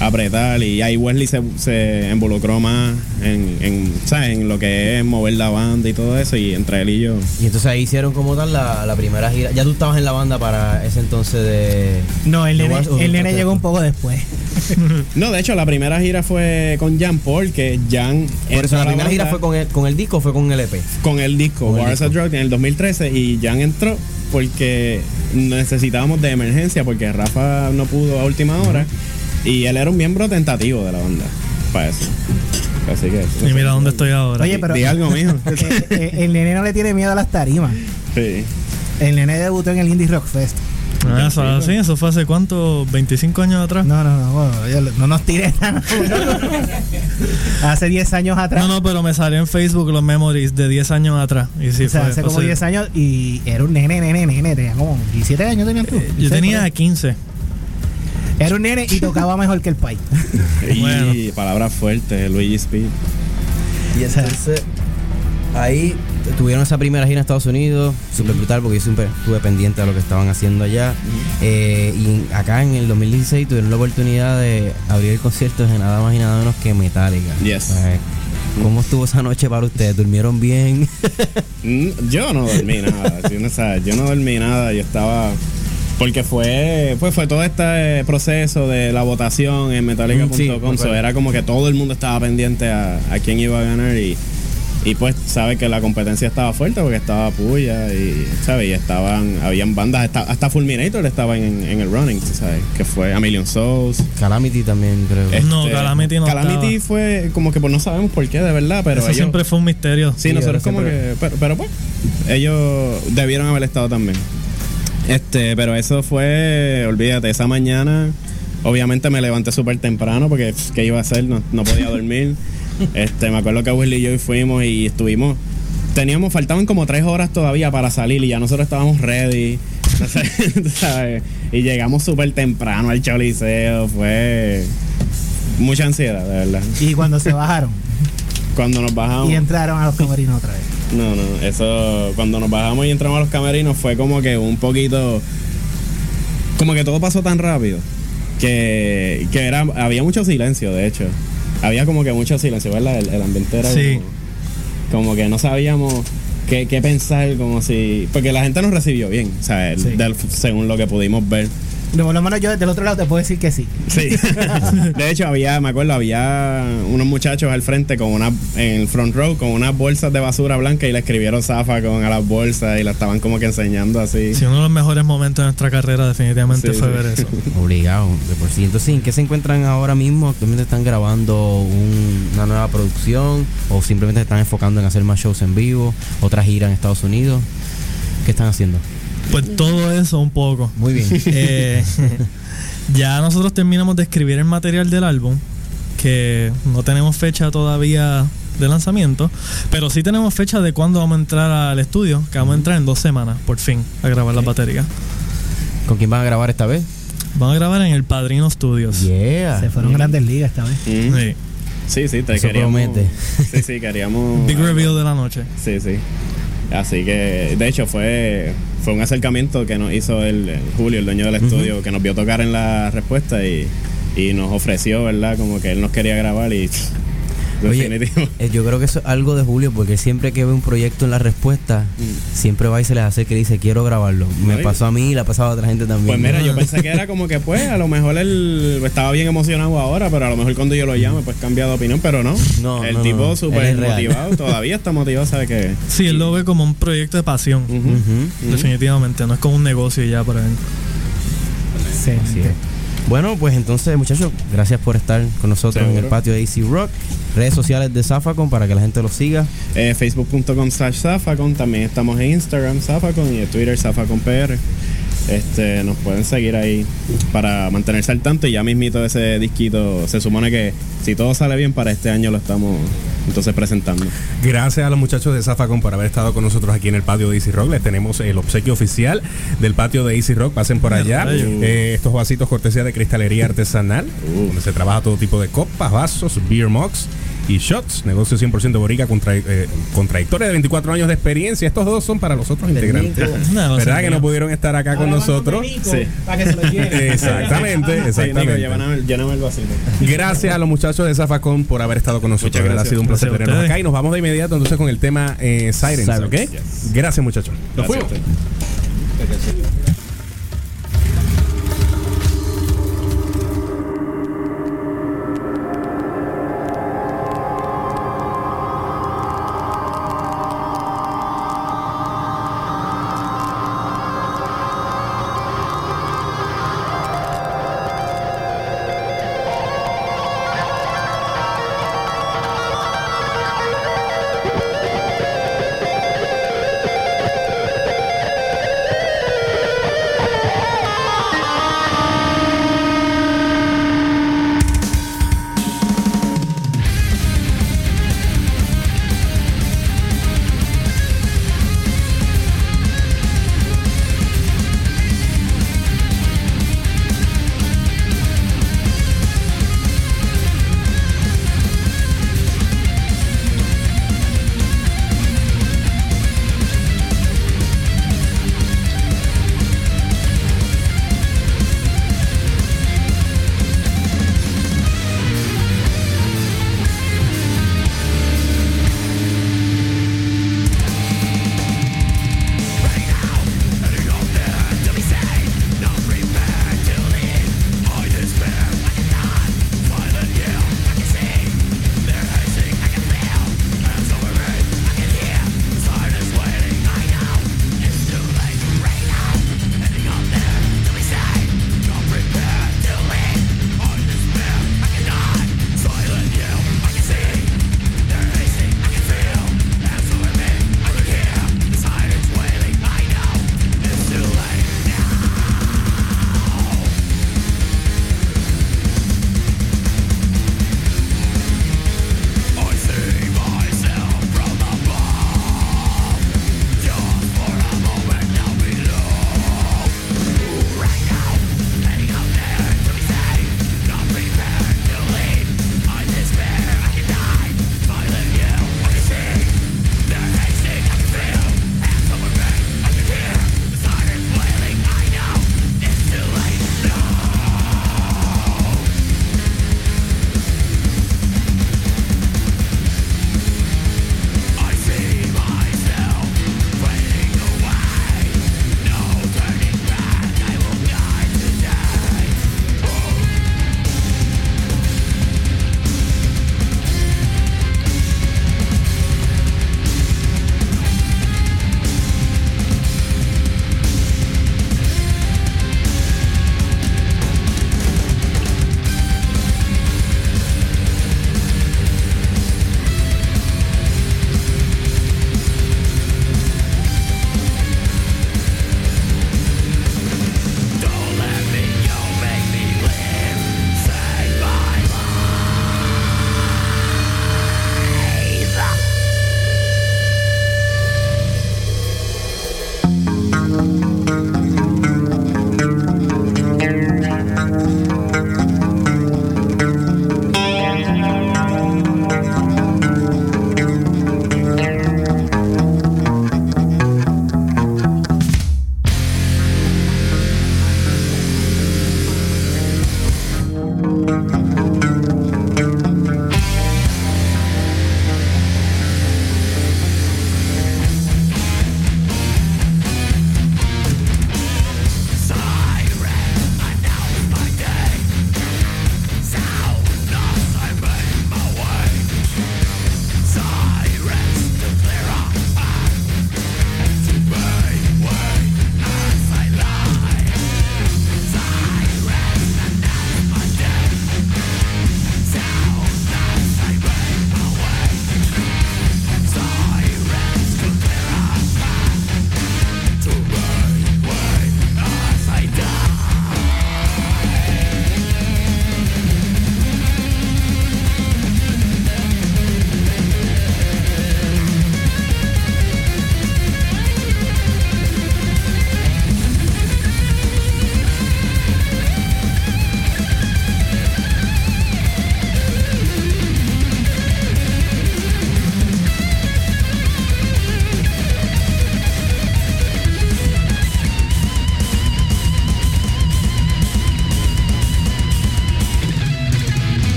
apretar y ahí Wesley se, se involucró más en, en, ¿sabes? en lo que es mover la banda y todo eso y entre él y yo. Y entonces ahí hicieron como tal la, la primera gira. Ya tú estabas en la banda para ese entonces de. No, el de nene, War- el nene llegó un poco después. No, de hecho, la primera gira fue con Jan Paul, que Jan. Por eso la primera gira fue con el, con el disco o fue con el EP. con el disco Con el a. Drug en el 2013 y Jan entró porque necesitábamos de emergencia porque Rafa no pudo a última hora y él era un miembro tentativo de la banda para eso. Así que. Y mira dónde estoy ahora. Oye, pero Di algo, mijo. eh, eh, el nene no le tiene miedo a las tarimas. Sí. El nene debutó en el Indie Rock Fest. Ah, eso, sí, eso fue hace cuánto, 25 años atrás. No, no, no, bueno, yo- no nos tires tan. hace 10 años atrás. No, no, pero me salió en Facebook los memories de 10 años atrás. Y sí, o sea, fue, hace como así. 10 años y era un nene, nene, nene. Tenía como 17 años tenías tú. Yo 16 tenía por ahí. 15. Era un nene y tocaba mejor que el pai. Y Bueno. palabras fuertes, Luigi Speed. Y entonces, ahí tuvieron esa primera gira en Estados Unidos, súper brutal porque yo siempre estuve pendiente de lo que estaban haciendo allá. Eh, y acá en el 2016 tuvieron la oportunidad de abrir el concierto de nada más y nada menos que Metallica. Yes. Eh, ¿Cómo estuvo esa noche para ustedes? ¿Durmieron bien? Mm, Yo no dormí nada, uno sabe, yo no dormí nada, yo estaba porque fue pues fue todo este proceso de la votación en Mm, sí, metallica.com, me so acuerdo. era como que todo el mundo estaba pendiente a, a quién iba a ganar y, y pues sabe que la competencia estaba fuerte porque estaba Puya y sabes y estaban habían bandas hasta, hasta Fulminator estaba en, en el running, ¿sabes? Que fue A Million Souls. Calamity también, creo. Este, No, Calamity no Calamity estaba. fue como que pues no sabemos por qué de verdad, pero Eso ellos- siempre fue un misterio. Sí, Sí, nosotros como siempre- que. Pero, pero pues, ellos debieron haber estado también. Este, pero eso fue, olvídate, esa mañana, obviamente me levanté súper temprano porque, ¿qué iba a hacer? No, no podía dormir. Este, me acuerdo que Willy y yo fuimos y estuvimos. Teníamos, faltaban como tres horas todavía para salir y ya nosotros estábamos ready. No sé, tú sabes, Y llegamos súper temprano al choliseo. Fue mucha ansiedad, de verdad. Y cuando se bajaron Cuando nos bajamos. y entraron a los camerinos otra vez. No, no, eso cuando nos bajamos y entramos a los camerinos fue como que un poquito como que todo pasó tan rápido que, que era había mucho silencio, de hecho. Había como que mucho silencio, ¿verdad? El, el ambiente era Sí. como, como que no sabíamos qué, qué pensar, como si porque la gente nos recibió bien, o sea, Sí. según lo que pudimos ver. De por lo menos yo desde el otro lado te puedo decir que sí. Sí. De hecho, había, me acuerdo, había unos muchachos al frente con una, en el front row, con unas bolsas de basura blanca y le escribieron Zafa con a las bolsas y la estaban como que enseñando así. Sí, uno de los mejores momentos de nuestra carrera definitivamente Sí, fue sí. ver eso. Obligado, de por sí. Entonces, ¿en qué se encuentran ahora mismo? ¿Actualmente están grabando un- una nueva producción? ¿O simplemente se están enfocando en hacer más shows en vivo? ¿Otra gira en Estados Unidos? ¿Qué están haciendo? Pues todo eso un poco. Muy bien. Eh, ya nosotros terminamos de escribir el material del álbum, que no tenemos fecha todavía de lanzamiento, pero sí tenemos fecha de cuándo vamos a entrar al estudio, que vamos a entrar en dos semanas, por fin, a grabar las baterías. ¿Con quién van a grabar esta vez? Vamos a grabar en el Padrino Studios. Yeah. Se fueron grandes ligas esta vez. Mm. Sí. Sí, sí, te Eso queríamos. promete. Sí, sí, queríamos. Big reveal de la noche. Sí, sí. Así que, de hecho, fue, fue un acercamiento que nos hizo el, el Julio, el dueño del estudio, que nos vio tocar en la respuesta y, y nos ofreció, ¿verdad? Como que él nos quería grabar y. Oye, eh, yo creo que eso es algo de Julio, porque siempre que ve un proyecto en la respuesta, siempre va y se les hace que dice, quiero grabarlo. Me Mm. Pasó a mí y le ha pasado a otra gente también. Pues mira, yo pensé que era como que, pues, a lo mejor él estaba bien emocionado ahora, pero a lo mejor cuando yo lo llame, pues cambia de opinión, pero no. No, el no, tipo no, súper real. motivado, todavía está motivado, sabe que. Sí, él lo ve como un proyecto de pasión. Definitivamente, no es como un negocio ya para él. Así es. Bueno, pues entonces, muchachos, gracias por estar con nosotros en el patio de AC Rock. Redes sociales de Zafacon para que la gente los siga. Eh, Facebook.com slash Zafacon. También estamos en Instagram Zafacon y en Twitter ZafaconPR. Este, nos pueden seguir ahí para mantenerse al tanto y ya mismito ese disquito se supone que si todo sale bien para este año lo estamos entonces presentando. Gracias a los muchachos de Zafacon por haber estado con nosotros aquí en el patio de Easy Rock. Les tenemos el obsequio oficial del patio de Easy Rock. Pasen por allá. Eh, estos vasitos cortesía de cristalería artesanal, donde se trabaja todo tipo de copas, vasos, beer mugs y shots. Negocio 100% borica con, tra- eh, con trayectoria de 24 años de experiencia. Estos dos son para los otros integrantes. No, no ¿Verdad que no. pudieron estar acá con nosotros? Sí. Para que se lo lleven. Exactamente, Sí, Nico, exactamente. el. Gracias a los muchachos de Zafacon por haber estado con nosotros. Ha sido un placer ustedes. acá y nos vamos de inmediato entonces con el tema eh, Sirens, Sirens, ¿ok? yes. Gracias muchachos. Nos fuimos.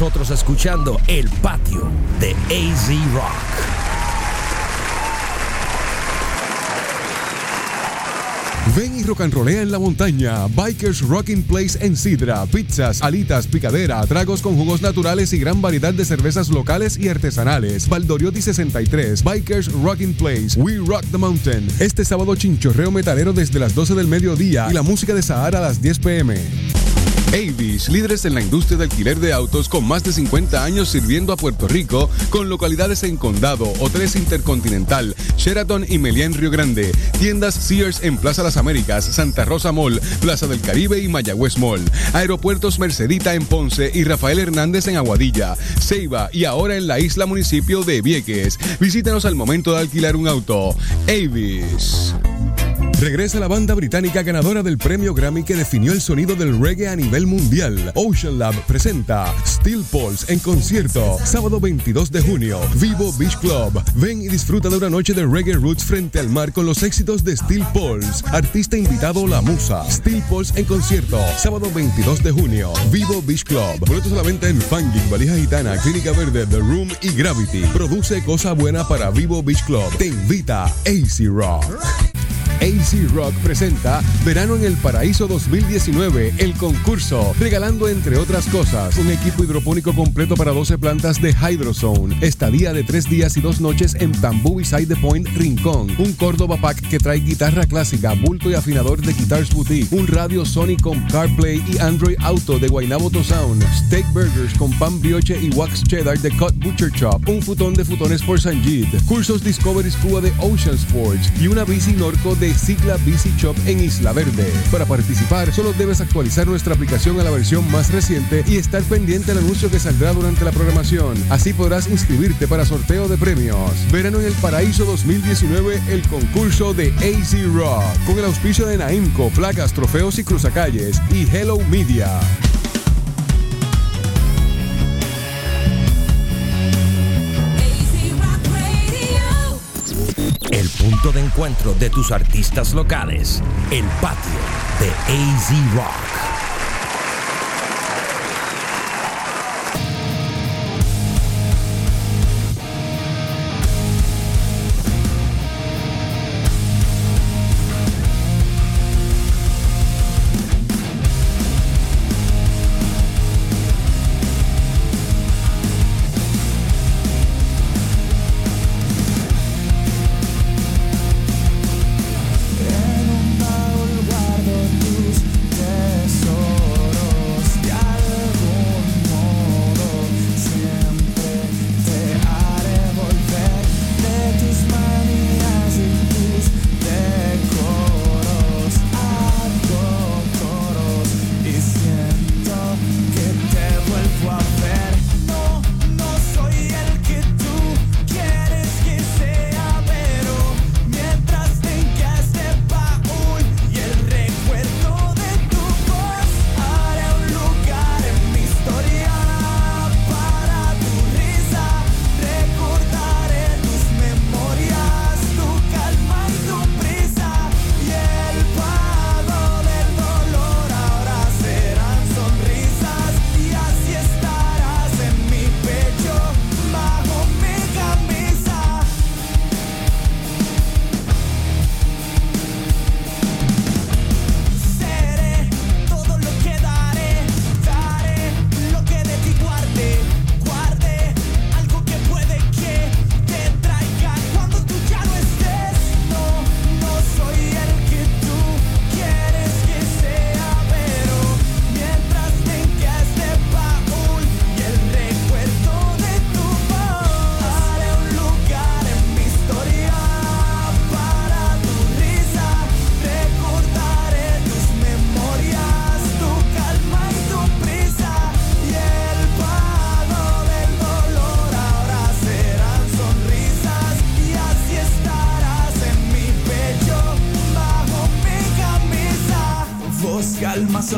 Nosotros escuchando El Patio de AZ Rock. Ven y rock and rollea en la montaña. Bikers Rocking Place en Sidra. Pizzas, alitas, picadera, tragos con jugos naturales y gran variedad de cervezas locales y artesanales. Valdoriotti 63. Bikers Rocking Place. We Rock the Mountain. Este sábado chinchorreo metalero desde las 12 del mediodía y la música de Sahara a las 10 pm. Avis, líderes en la industria de alquiler de autos con más de 50 años sirviendo a Puerto Rico, con localidades en Condado, Hoteles Intercontinental, Sheraton y Meliá en Río Grande, tiendas Sears en Plaza Las Américas, Santa Rosa Mall, Plaza del Caribe y Mayagüez Mall, aeropuertos Mercedita en Ponce y Rafael Hernández en Aguadilla, Ceiba y ahora en la isla municipio de Vieques. Visítanos al momento de alquilar un auto. Avis. Regresa la banda británica ganadora del premio Grammy que definió el sonido del reggae a nivel mundial. Ocean Lab presenta Steel Pulse en concierto, sábado 22 de junio, Vivo Beach Club. Ven y disfruta de una noche de reggae roots frente al mar con los éxitos de Steel Pulse. Artista invitado La Musa. Steel Pulse en concierto, sábado 22 de junio, Vivo Beach Club. Boletos a la venta en Fanging, Valija Gitana, Clínica Verde, The Room y Gravity. Produce cosa buena para Vivo Beach Club. Te invita AC Rock. AC Rock presenta Verano en el Paraíso 2019, el concurso, regalando entre otras cosas un equipo hidropónico completo para 12 plantas de Hydrozone, estadía de 3 días y 2 noches en Tambú y Side Point Rincón, un Córdoba Pack que trae guitarra clásica, bulto y afinador de Guitars Boutique, un radio Sony con CarPlay y Android Auto de Guaynabo Sound, steak burgers con pan brioche y wax cheddar de Cut Butcher Shop, un futón de futones por Sanjit, cursos Discovery Scuba de Ocean Sports y una bici Norco de Cicla Bici Shop en Isla Verde. Para participar, solo debes actualizar nuestra aplicación a la versión más reciente y estar pendiente al anuncio que saldrá durante la programación. Así podrás inscribirte para sorteo de premios. Verano en el Paraíso 2019, el concurso de AC Rock, con el auspicio de Naimco, placas, trofeos y cruzacalles y Hello Media. De encuentro de tus artistas locales. El patio de AZ Rock.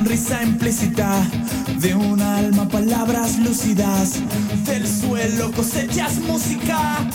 Sonrisa implícita. De un alma, palabras lúcidas. Del suelo cosechas música.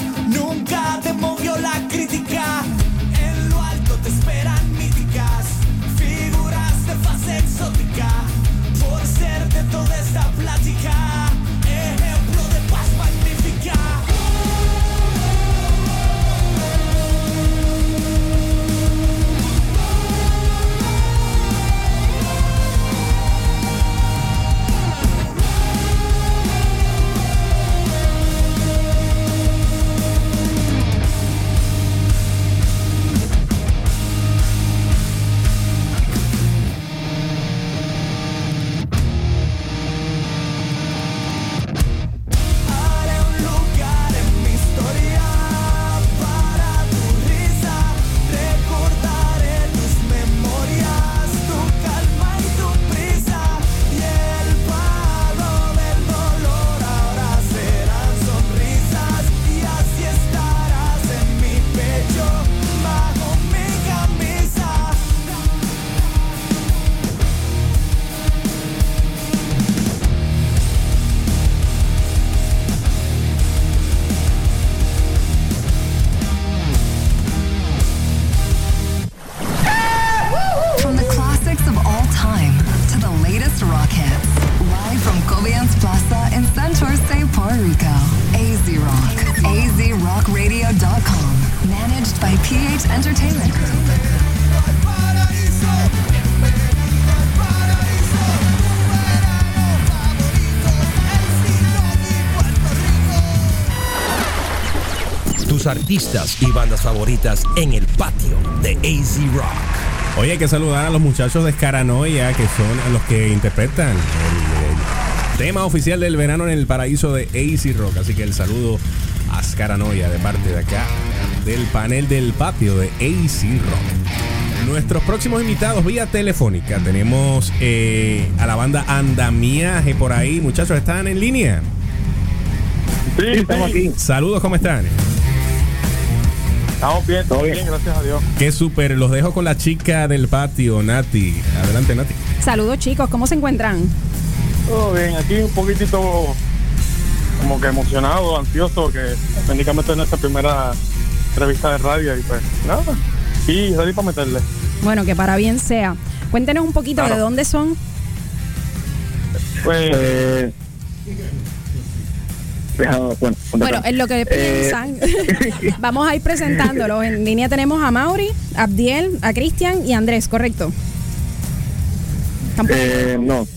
Artistas y bandas favoritas en el patio de AZ Rock. Oye, hay que saludar a los muchachos de Scaranoia, que son los que interpretan el, el tema oficial del verano en el paraíso de AC Rock. Así que el saludo a Scaranoia de parte de acá, del panel del patio de AC Rock. Nuestros próximos invitados vía telefónica. Tenemos eh, a la banda Andamiaje por ahí. Muchachos, ¿están en línea? Sí, estamos aquí. Saludos, ¿cómo están? Estamos bien, todo bien, gracias a Dios. Qué súper. Los dejo con la chica del patio, Nati. Adelante, Nati. Saludos chicos, ¿cómo se encuentran? Todo bien, aquí un poquitito como que emocionado, ansioso, que técnicamente es nuestra primera entrevista de radio y pues nada. Y ready para meterle. Bueno, que para bien sea. Cuéntenos un poquito Claro. de dónde son. Pues. Eh, bueno, Bueno, en lo que Eh, piensan, vamos a ir presentándolos. En línea tenemos a Mauri, a Abdiel, a Cristian y a Andrés, ¿correcto? Eh, no,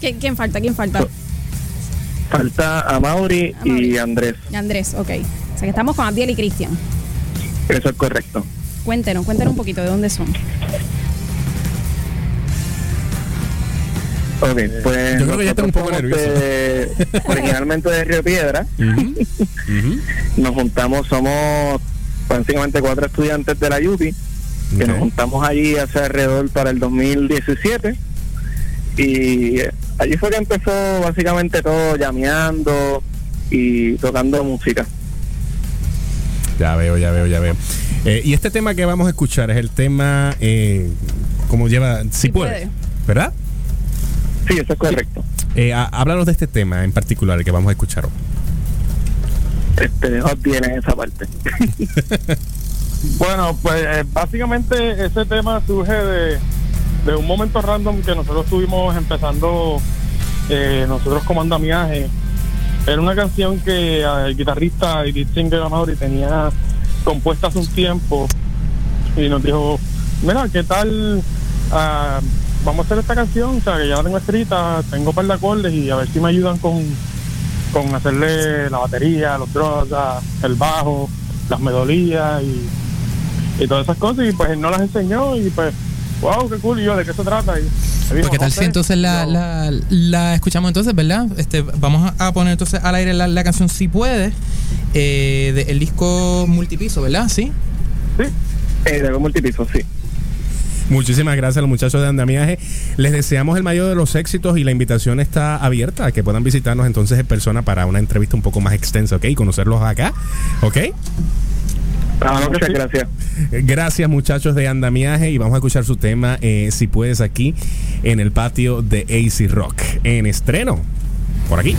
¿Quién, quién falta? ¿Quién falta? falta a Mauri y Andrés. Andrés, ok. O sea que estamos con Abdiel y Cristian. Eso es correcto. Cuéntenos, cuéntenos un poquito de dónde son. Ok, pues. Yo creo que ya está un poco nervioso. de- originalmente de Río Piedra. Nos juntamos, somos básicamente cuatro estudiantes de la UPI que nos juntamos allí hace alrededor para el 2017 y eh, allí fue que empezó básicamente todo llameando y tocando música. Ya veo, ya veo, ya veo. Eh, y este tema que vamos a escuchar es el tema, eh, ¿cómo lleva? Si, puede. puede. ¿Verdad? Sí, eso es correcto. Eh, há- háblanos de este tema en particular el que vamos a escuchar hoy. Este, obtiene esa parte. Bueno, pues eh, básicamente ese tema surge de, de un momento random que nosotros estuvimos empezando, eh, nosotros como andamiaje. Era una canción que eh, el guitarrista y singer Amaury tenía compuesta hace un tiempo y nos dijo, mira, ¿qué tal? ah, vamos a hacer esta canción, o sea, que ya la tengo escrita, tengo un par de acordes y a ver si me ayudan con, con hacerle la batería, los ah, el bajo, las melodías y y todas esas cosas y pues él nos las enseñó y pues wow qué cool y yo de qué se trata y dijo, Pues, ¿Qué tal "No si sé". entonces la, la, la escuchamos entonces, verdad? Este, vamos a- poner entonces al aire la, la canción Si Puede, eh, del disco multipiso, ¿verdad? ¿Sí? Sí. Eh, de multipiso, sí. Muchísimas gracias a los muchachos de Andamiaje. Les deseamos el mayor de los éxitos y la invitación está abierta a que puedan visitarnos entonces en persona para una entrevista un poco más extensa, ¿ok? Y conocerlos acá, ¿ok? Muchas gracias. Gracias muchachos de Andamiaje y vamos a escuchar su tema, eh, si puedes, aquí en el patio de AC Rock, en estreno, por aquí.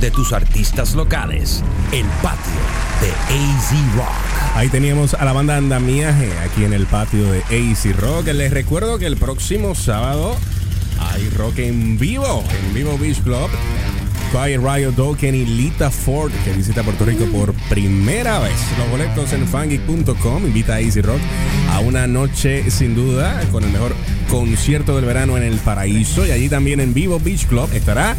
De tus artistas locales. El patio de AZ Rock. Ahí teníamos a la banda Andamiaje aquí en el patio de AC Rock. Les recuerdo que el próximo sábado hay rock en vivo, en Vivo Beach Club. Quiet Riot Dokken y Lita Ford, que visita Puerto Rico por primera vez. Los boletos en fangeek.com invita a Easy Rock a una noche sin duda con el mejor concierto del verano en el paraíso. Y allí también en Vivo Beach Club estará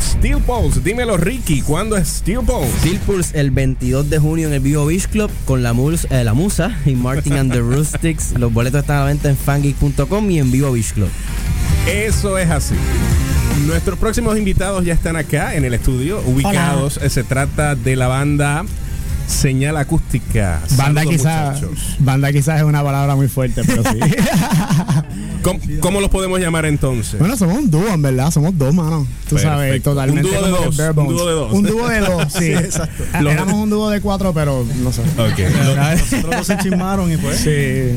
Steel Pulse. Dímelo, Ricky, ¿cuándo es Steel Pulse? Steel Pulse el 22 de junio en el Vivo Beach Club con la, mus- eh, la Musa y Martin and the Rustics. Los boletos están a la venta en fangeek.com y en Vivo Beach Club. Eso es así. Nuestros próximos invitados ya están acá en el estudio, ubicados. Eh, Se trata de la banda Señal Acústica. Banda Saludos, quizás muchachos. banda quizás es una palabra muy fuerte, pero sí. ¿Cómo, cómo los podemos llamar entonces? bueno, somos un dúo, en verdad, somos dos, mano. Tú sabes, totalmente. Un dúo de dos, un dúo de dos. Un dúo de dos, sí. Sí, exacto. Éramos un dúo de cuatro, pero no sé. Nosotros dos se chismaron y pues. Sí,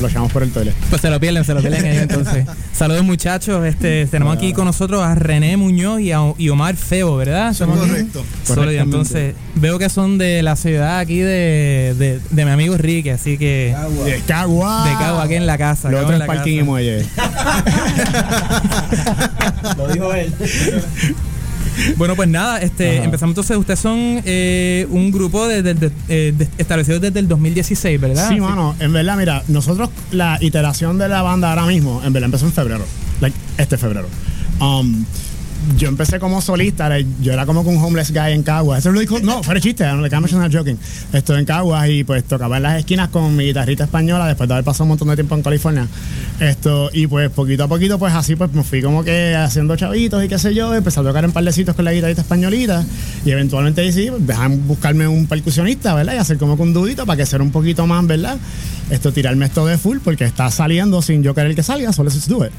lo echamos por el toilet. Pues se lo pierden, se lo pierden ahí entonces. Saludos muchachos, este, tenemos aquí con nosotros a René Muñoz y, a, y Omar Feo, ¿verdad? Aquí. Correcto. Entonces, veo que son de la ciudad aquí de, de, de mi amigo Ricky, así que... De Cagua. De Cagua, aquí en la casa. Lo otro en es parking y muelle. Lo dijo él. Bueno, pues nada, este, Ajá. empezamos entonces. Ustedes son eh, un grupo de, de- de- eh, de- establecido desde el 2016, ¿verdad? Sí, mano, en verdad, mira, nosotros la iteración de la banda ahora mismo, en verdad empezó en febrero, like, este febrero. Um, yo empecé como solista, yo era como que un homeless guy en Caguas. Eso lo dijo, no, fuera chiste, no le not joking. Estoy en Caguas y pues tocaba en las esquinas con mi guitarrita española después de haber pasado un montón de tiempo en California. Esto, y pues poquito a poquito, pues así pues me fui como que haciendo chavitos y qué sé yo, empecé a tocar en pardecitos con la guitarrita españolita y eventualmente decidí, pues, dejan buscarme un percusionista, ¿verdad? Y hacer como que un dudito para que sea un poquito más, ¿verdad? Esto, tirarme esto de full porque está saliendo sin yo querer que salga, solo do it.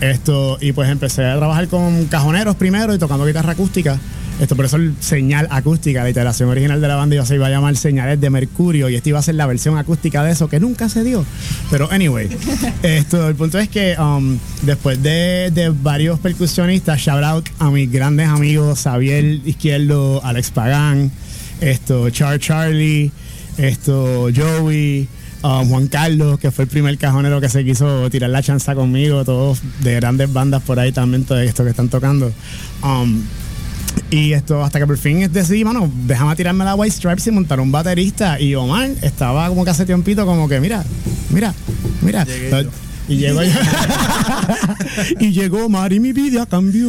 Esto, y pues empecé a trabajar con cajoneros primero y tocando guitarra acústica. Esto, por eso el señal acústica, la iteración original de la banda iba, se iba a llamar Señales de Mercurio y esta iba a ser la versión acústica de eso que nunca se dio. Pero anyway, esto, el punto es que um, después de, de varios percusionistas, shout out a mis grandes amigos Xavier Izquierdo, Alex Pagán, esto, Char Charlie, esto, Joey, um, Juan Carlos, que fue el primer cajonero que se quiso tirar la chanza conmigo, todos de grandes bandas por ahí también, todo esto que están tocando. Um, y esto, hasta que por fin decidí, mano, déjame tirarme la White Stripes y montar un baterista. Y Omar estaba como que hace tiempito, como que, mira, mira, mira. Y llegó y llegó Omar y mi vida cambió.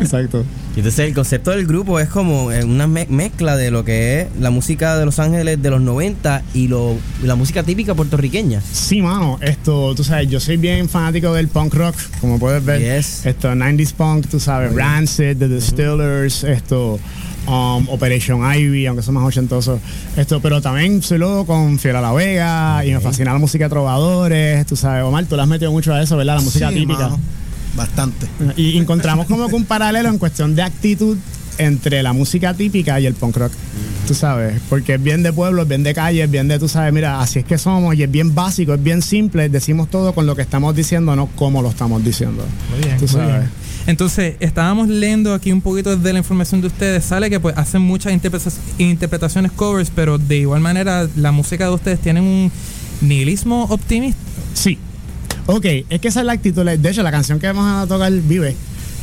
Exacto. Y entonces el concepto del grupo es como eh, una me- mezcla de lo que es la música de Los Ángeles de los 90 y lo, la música típica puertorriqueña. Sí, mano, esto, tú sabes, yo soy bien fanático del punk rock, como puedes ver. Esto, 90s punk, tú sabes, Rancid, The Distillers, esto, um, Operation Ivy, aunque son más ochentosos. Esto, pero también soy loco con Fiel a la Vega y me fascina la música de trovadores, tú sabes, Omar, tú le has metido mucho a eso, ¿verdad? La música Sí, típica. mano, Bastante. Y encontramos como que un paralelo en cuestión de actitud entre la música típica y el punk rock. Tú sabes, porque es bien de pueblo, es bien de calle, es bien de, tú sabes, mira, así es que somos y es bien básico, es bien simple, decimos todo con lo que estamos diciendo, no cómo lo estamos diciendo. Muy bien, Tú muy sabes. bien. Entonces, estábamos leyendo aquí un poquito de la información de ustedes. Sale que pues hacen muchas interpreta- interpretaciones covers, pero de igual manera la música de ustedes tiene un nihilismo optimista. Sí. Ok, es que esa es la actitud. De hecho, la canción que vamos a tocar, Vive,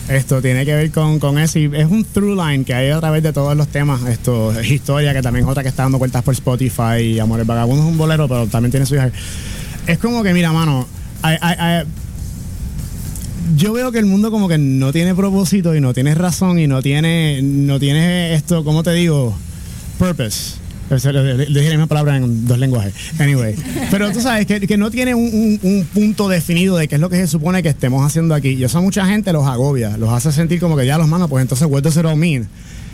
esto tiene que ver con, con eso. y es un through line que hay a través de todos los temas. Esto es historia, que también es otra que está dando vueltas por Spotify. Y Amores Vagabundo es un bolero, pero también tiene su hija. Es como que, mira, mano, hay- yo veo que el mundo como que no tiene propósito y no tiene razón y no tiene, no tiene esto, ¿cómo te digo? Purpose. La palabra en dos lenguajes. Anyway. Pero tú sabes que, que no tiene un, un- un punto definido de qué es lo que se supone que estemos haciendo aquí. Y eso a mucha gente los agobia, los hace sentir como que ya los manos, pues entonces, what does it all mean?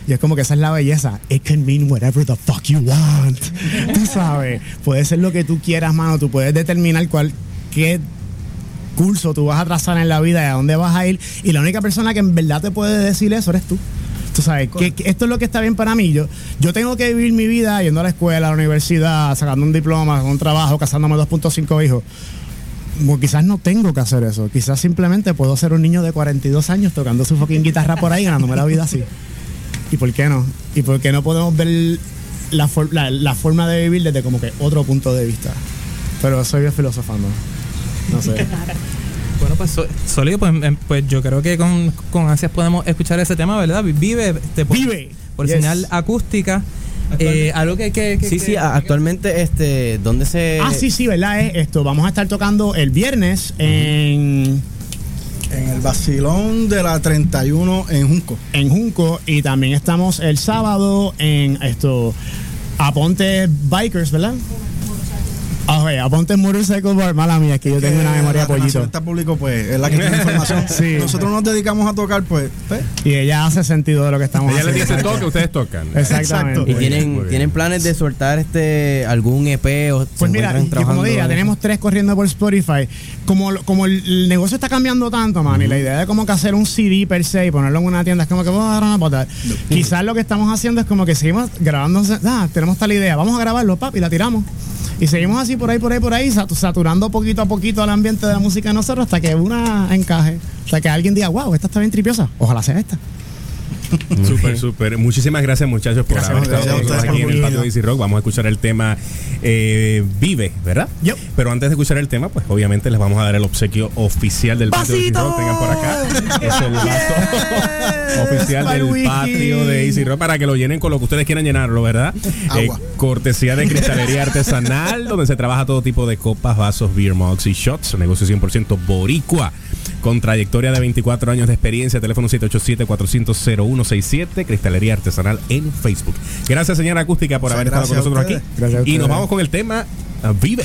Y es como que esa es la belleza. It can mean whatever the fuck you want. Tú sabes. Puede ser lo que tú quieras, mano. Tú puedes determinar cuál, qué curso tú vas a trazar en la vida y a dónde vas a ir. Y la única persona que en verdad te puede decir eso eres tú. Tú sabes, que, esto es lo que está bien para mí. Yo, yo tengo que vivir mi vida yendo a la escuela, a la universidad, sacando un diploma, un trabajo, casándome 2.5 hijos. Bueno, quizás no tengo que hacer eso. Quizás simplemente puedo ser un niño de 42 años tocando su fucking guitarra por ahí ganándome la vida así. ¿Y por qué no? ¿Y por qué no podemos ver la- la forma de vivir desde como que otro punto de vista? Pero soy filosofando. No sé. Bueno, pues sólido, pues, em, pues yo creo que con, con ansias podemos escuchar ese tema, ¿verdad? Vive, te por, Vive. por Yes. señal acústica. Eh, algo que, que, que- Sí, que- sí, actualmente, este, ¿dónde se...? Ah, sí, sí, ¿verdad? Es esto. Vamos a estar tocando el viernes en... En el Basilón de la 31 en Junco. En Junco. Y también estamos el sábado en esto... Aponte Bikers, ¿verdad? Ah, oye, Aponte Motorcycle Bar. Mala mía, es que yo tengo una memoria la pollito. está público, pues, es la que tiene información. Sí. Nosotros nos dedicamos a tocar, pues, pues, Y ella hace sentido de lo que estamos Ella le haciendo. dice toque, ustedes tocan. Exactamente. ¿Y tienen, tienen planes de soltar este algún EP o Pues mira, como trabajando diga, en tenemos tres corriendo por Spotify. Como, como el, el negocio está cambiando tanto, man, y la idea de como que hacer un CD per se y ponerlo en una tienda es como que vamos a agarrar una pata. Quizás lo que estamos haciendo es como que seguimos grabando, ah, tenemos tal idea, vamos a grabarlo, pap, y la tiramos. Y seguimos así por ahí, por ahí, por ahí, sat- saturando poquito a poquito al ambiente de la música de nosotros hasta que una encaje. Hasta que alguien diga, wow, esta está bien tripiosa. Ojalá sea esta. Súper, súper. Muchísimas gracias, muchachos, por Gracias haber estado gracias aquí en el patio de Easy Rock. Vamos a escuchar el tema eh, Vive, ¿verdad? Pero antes de escuchar el tema, pues obviamente les vamos a dar el obsequio oficial del patio de Easy Rock. Tengan por acá. El vaso oficial del wiki. patio de Easy Rock para que lo llenen con lo que ustedes quieran llenarlo, ¿verdad? Agua. Eh, cortesía de cristalería artesanal, donde se trabaja todo tipo de copas, vasos, beer mugs y shots. Negocio 100% boricua. Con trayectoria de 24 años de experiencia, teléfono 787-400-0167, Cristalería Artesanal en Facebook. Gracias, señora Acústica, por Muchas haber estado con nosotros aquí. Gracias y nos vamos con el tema uh, Vive.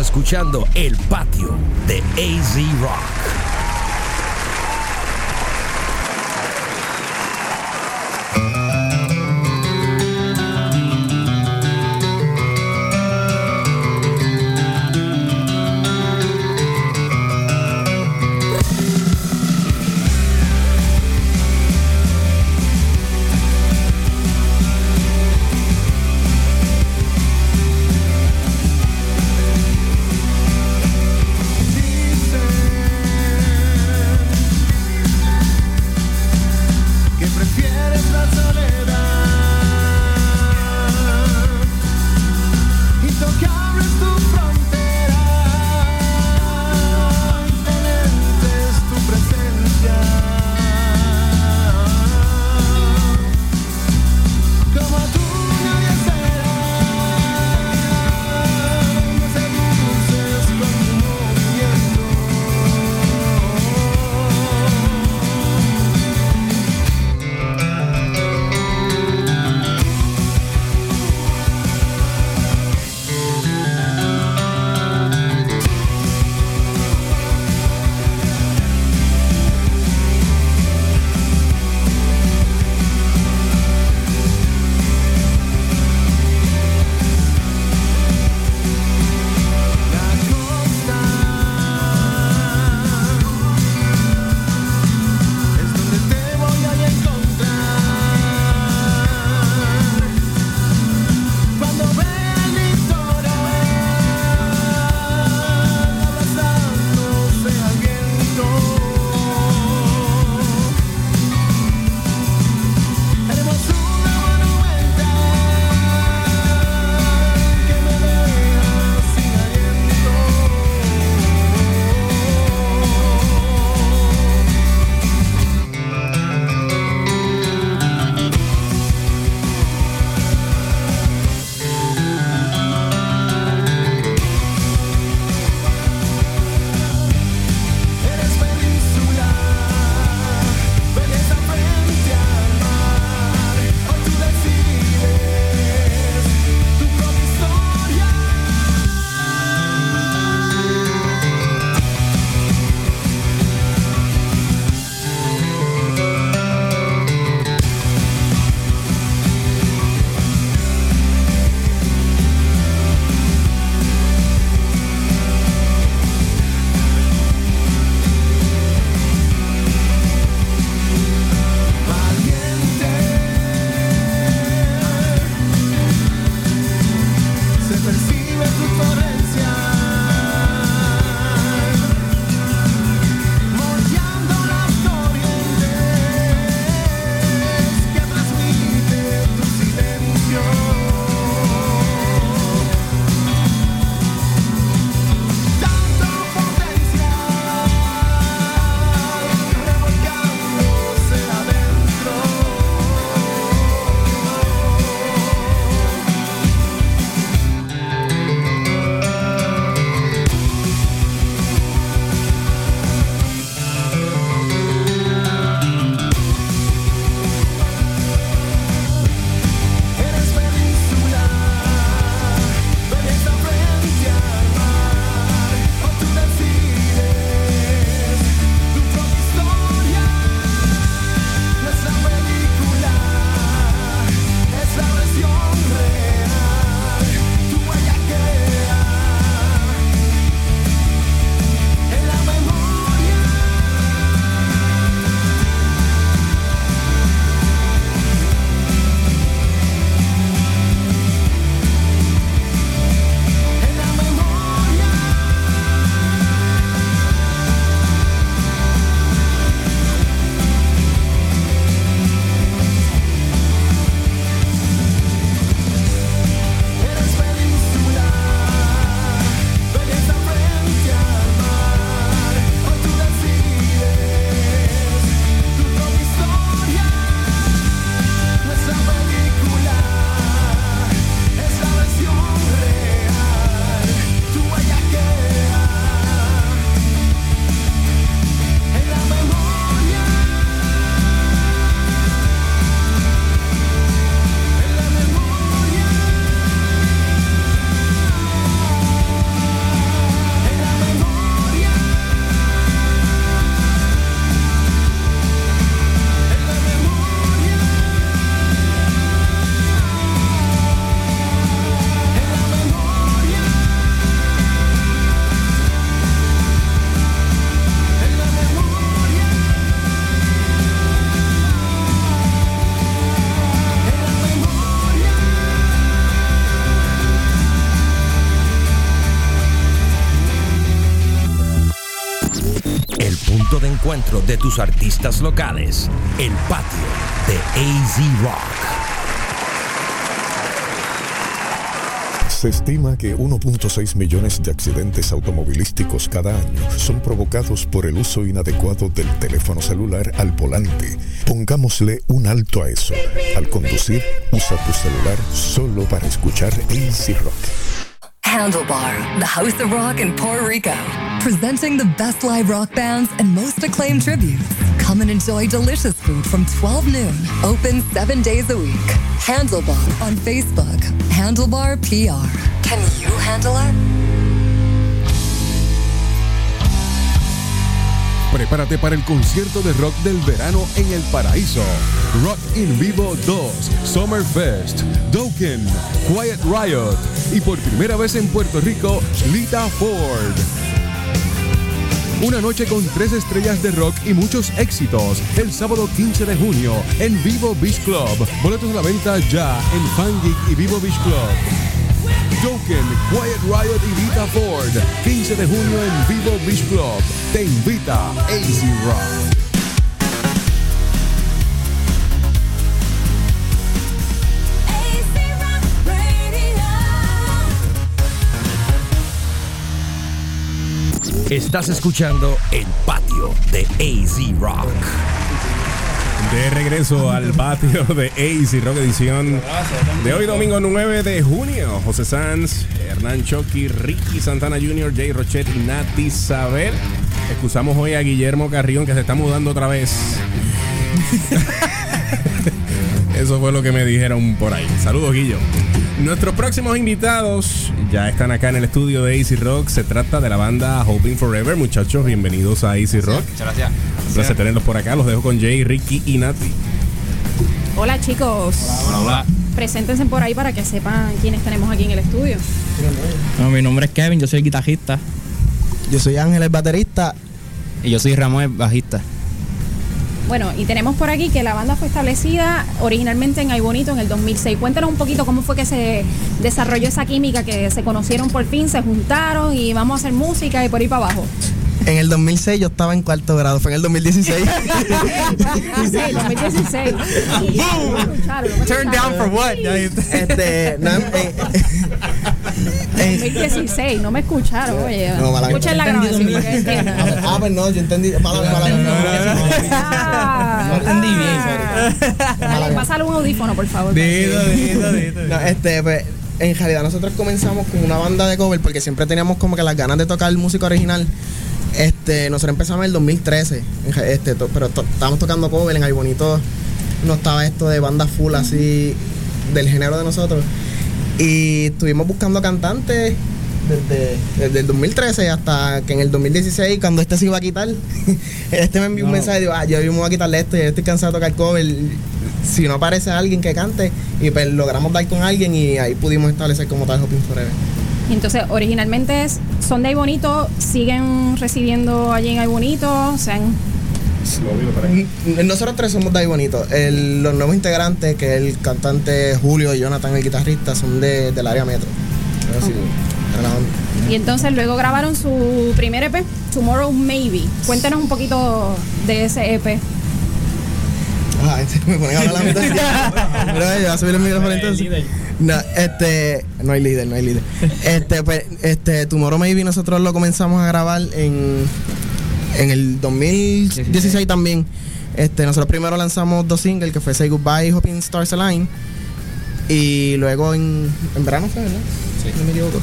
Escuchando El Patio de AZ Rock. Encuentro de tus artistas locales. El patio de AZ Rock. Se estima que 1.6 millones de accidentes automovilísticos cada año son provocados por el uso inadecuado del teléfono celular al volante. Pongámosle un alto a eso. Al conducir, usa tu celular solo para escuchar AC Rock. Handlebar, the house of rock in Puerto Rico, presenting the best live rock bands and most acclaimed tributes. Come and enjoy delicious food from 12 noon, open seven days a week. Handlebar on Facebook. Handlebar PR. Can you handle it? Prepárate para el concierto de rock del verano en el paraíso. Rock in Vivo 2, Summer Fest, Dokken, Quiet Riot y por primera vez en Puerto Rico, Lita Ford. Una noche con tres estrellas de rock y muchos éxitos. El sábado 15 de junio en Vivo Beach Club. Boletos a la venta ya en Fangeek y Vivo Beach Club. Dokken, Quiet Riot y Lita Ford. 15 de junio en Vivo Beach Club. Te invita AC Rock. Estás escuchando El patio de AZ Rock. De regreso al patio de AC Rock edición de hoy domingo 9 de junio. José Sanz, Hernán Choqui, Ricky Santana Jr., Jay Rochet y Nati Isabel. Excusamos hoy a Guillermo Carrión que se está mudando otra vez. Eso fue lo que me dijeron por ahí. Saludos, Guillo. Nuestros próximos invitados ya están acá en el estudio de AC Rock. Se trata de la banda Hoping Forever. Muchachos, bienvenidos a AC Rock. Muchas gracias. Un placer tenerlos por acá. Los dejo con Jay, Ricky y Nati. Hola chicos. Hola, hola. Preséntense por ahí para que sepan quiénes tenemos aquí en el estudio. No, mi nombre es Kevin, yo soy guitarrista. Yo soy Ángel, el baterista. Y yo soy Ramón, el bajista. Bueno, y tenemos por aquí que la banda fue establecida originalmente en Ay Bonito en el 2006. Cuéntanos un poquito cómo fue que se desarrolló esa química, que se conocieron por fin, se juntaron y vamos a hacer música y por ahí para abajo. En el 2006 yo estaba en cuarto grado, fue en el 2016. sí, 2016. Turn down for what? Este, no, eh, eh, 2016, no me escucharon, oye. No, mala Escuchen la grabación. porque entiendo. ah, pues no, yo entendí. Mala, mala, Ah, No entendí bien, Dale, pásale un audífono, por favor. No, este, pues, en realidad nosotros comenzamos con una banda de cover porque siempre teníamos como que las ganas de tocar música original. Este, nosotros empezamos en el 2013, en ja- este, to- pero to- estábamos tocando cover en Ay Bonito. No estaba esto de banda full así del género de nosotros. Y estuvimos buscando cantantes desde, desde el 2013 hasta que en el 2016, cuando este se iba a quitar, este me envió un mensaje y dijo, ah, yo me voy a quitarle esto, yo estoy cansado de tocar cover. Si no aparece alguien que cante, y pues logramos dar con alguien y ahí pudimos establecer como tal Hoping Forever. Y entonces, originalmente son de Ay Bonito, siguen recibiendo allí en Ay Bonito, o sea, Mm, Nosotros tres somos de ahí bonito. El- los nuevos integrantes, que es el cantante Julio y Jonathan, el guitarrista, son de, del área metro. Banda. Y entonces luego grabaron su primer EP, Tomorrow Maybe. Cuéntanos un poquito de ese EP. Ah, este, me ponen a hablar la mitad. Pero yo voy a subir el micrófono entonces. No, este, no hay líder, no hay líder. Este, pues, este, Tomorrow Maybe nosotros lo comenzamos a grabar en, en el 2016 también. Este, nosotros primero lanzamos dos singles, que fue Say Goodbye y Hoping Stars Align. Y luego en, en verano fue, ¿verdad? No me equivoco.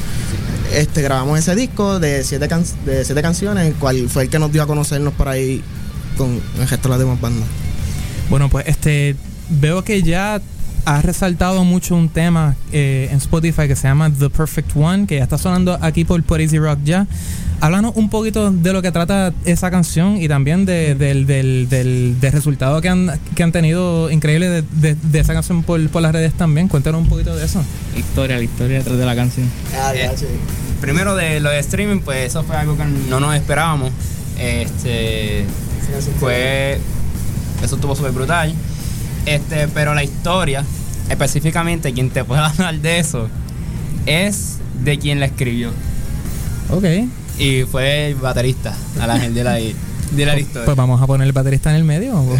Este, grabamos ese disco de siete, can- de siete canciones, el cual fue el que nos dio a conocernos por ahí con el resto de las demás bandas. Bueno, pues este veo que ya has resaltado mucho un tema eh, en Spotify que se llama The Perfect One, que ya está sonando aquí por, por Easy Rock ya. Háblanos un poquito de lo que trata esa canción y también de- del, del, del, del resultado que han, que han tenido increíble de, de- de esa canción por, por las redes también. Cuéntanos un poquito de eso. La historia, la historia detrás de la canción. Eh, Primero de lo de streaming, pues eso fue algo que no nos esperábamos. Este fue eso estuvo súper brutal. Este, pero la historia, específicamente quien te puede hablar de eso, es de quien la escribió. Ok. Y fue el baterista, a la gente de ahí. Dile la historia. Pues vamos a poner el baterista en el medio.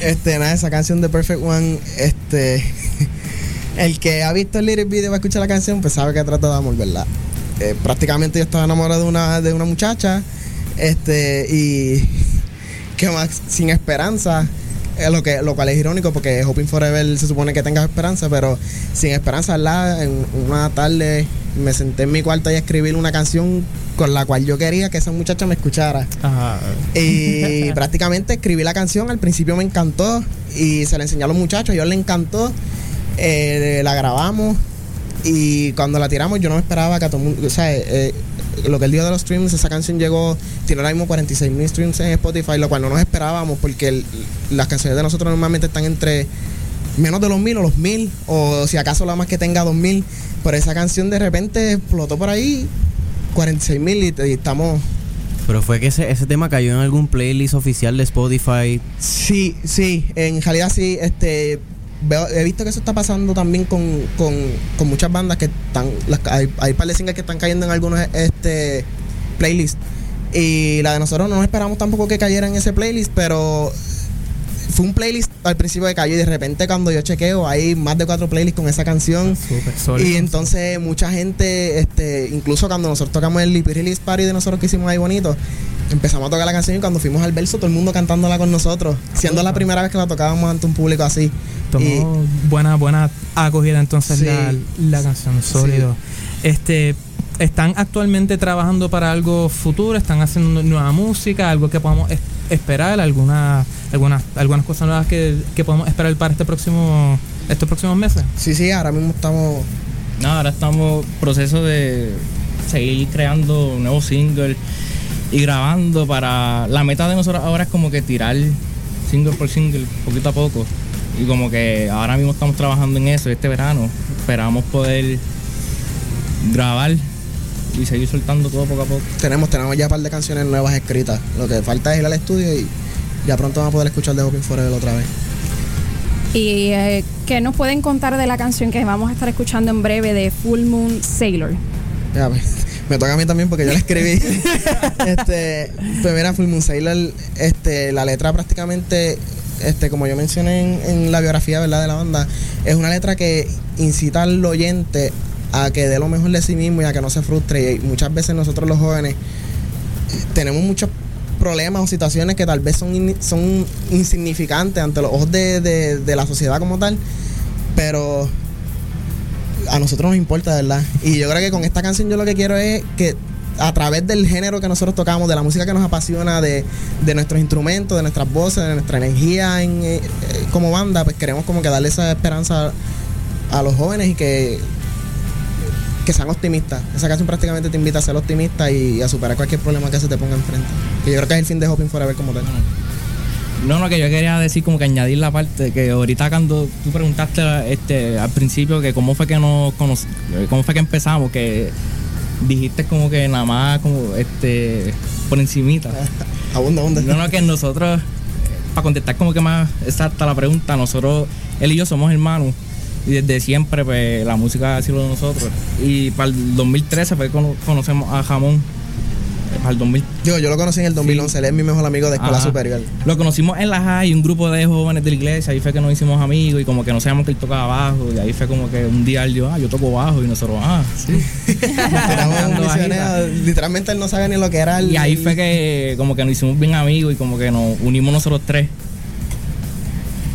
Este, nada, esa canción de Perfect One, este. El que ha visto el lyric video va a escuchar la canción, pues sabe que trata de amor, ¿verdad? Eh, prácticamente yo estaba enamorado de una, de una muchacha, este, y. que más, sin esperanza. eh, lo, que, lo cual es irónico porque Hoping Forever se supone que tengas esperanza, pero sin esperanza, ¿verdad? En una tarde me senté en mi cuarto y a escribir una canción con la cual yo quería que esa muchacha me escuchara. Y prácticamente escribí la canción, al principio me encantó y se la enseñé a los muchachos, a ellos les encantó, eh, la grabamos y cuando la tiramos yo no me esperaba que a todo el mundo, o sea, eh, lo que el día de los streams, esa canción llegó, tiene ahora mismo 46 mil streams en Spotify, lo cual no nos esperábamos porque el- las canciones de nosotros normalmente están entre menos de los mil o los mil, o si acaso la más que tenga dos mil, pero esa canción de repente explotó por ahí 46 mil y, y estamos Pero fue que ese, ese tema cayó en algún playlist oficial de Spotify. Sí, sí, en realidad sí, este veo- he visto que eso está pasando también con, con, con muchas bandas que están, las, hay, hay par de singles que están cayendo en algunos este playlists. Y la de nosotros no esperamos tampoco que cayera en ese playlist, pero fue un playlist al principio que cayó y de repente cuando yo chequeo hay más de cuatro playlists con esa canción. sólido. Y entonces mucha gente, este, incluso cuando nosotros tocamos el Lippy Release Party de nosotros que hicimos ahí bonito, empezamos a tocar la canción y cuando fuimos al verso todo el mundo cantándola con nosotros, siendo la primera vez que la tocábamos ante un público así. Tomó buena, buena acogida entonces Sí. la, la canción sólido. Este, ¿Están actualmente trabajando para algo futuro? ¿Están haciendo nueva música? ¿Algo que podamos es- esperar? ¿Alguna, algunas, algunas cosas nuevas que, que podemos esperar para este próximo, estos próximos meses? Sí, sí, ahora mismo estamos... No, ahora estamos en proceso de seguir creando nuevos singles y grabando para... La meta de nosotros ahora es como que tirar single por single, poquito a poco. Y como que ahora mismo estamos trabajando en eso este verano. Esperamos poder grabar y seguir soltando todo poco a poco. Tenemos, tenemos ya un par de canciones nuevas escritas. Lo que falta es ir al estudio y ya pronto vamos a poder escuchar de Hoping Forever otra vez. ¿Y eh, qué nos pueden contar de la canción que vamos a estar escuchando en breve de Full Moon Sailor? Ya, pues, me toca a mí también porque yo la escribí. este, pues mira, Full Moon Sailor, este, la letra prácticamente, este, como yo mencioné en, en la biografía ¿verdad? de la banda, es una letra que incita al oyente a que dé lo mejor de sí mismo y a que no se frustre. Y muchas veces nosotros los jóvenes tenemos muchos problemas o situaciones que tal vez son, son insignificantes ante los ojos de, de- la sociedad como tal, pero a nosotros nos importa, ¿verdad? Y yo creo que con esta canción yo lo que quiero es que a través del género que nosotros tocamos, de la música que nos apasiona, de, de nuestros instrumentos, de nuestras voces, de nuestra energía en, eh, como banda, pues queremos como que darle esa esperanza a los jóvenes y que que sean optimistas. Esa canción prácticamente te invita a ser optimista y a superar cualquier problema que se te ponga enfrente. Que yo creo que es el fin de Hoping Forever como tal. No, no, que yo quería decir como que añadir la parte que ahorita cuando tú preguntaste este, al principio que cómo fue que nos conoc- eh, cómo fue que empezamos, que dijiste como que nada más como este por encimita. abunda, abunda. No, no, que nosotros, para contestar como que más exacta la pregunta, nosotros, él y yo somos hermanos. Y desde siempre, pues, la música ha sido de nosotros. Y para el 2013 fue que cono- conocemos a Jamón. Para el 2000. Yo, yo lo conocí en el 2011, él es mi mejor amigo de escuela Ajá. superior. Lo conocimos en la high, un grupo de jóvenes de la iglesia, ahí fue que nos hicimos amigos y como que no sabíamos que él tocaba bajo, y ahí fue como que un día él dijo, ah, yo toco bajo, y nosotros, ah, sí. Bajita. literalmente él no sabía ni lo que era el. Y ahí fue que como que nos hicimos bien amigos y como que nos unimos nosotros tres.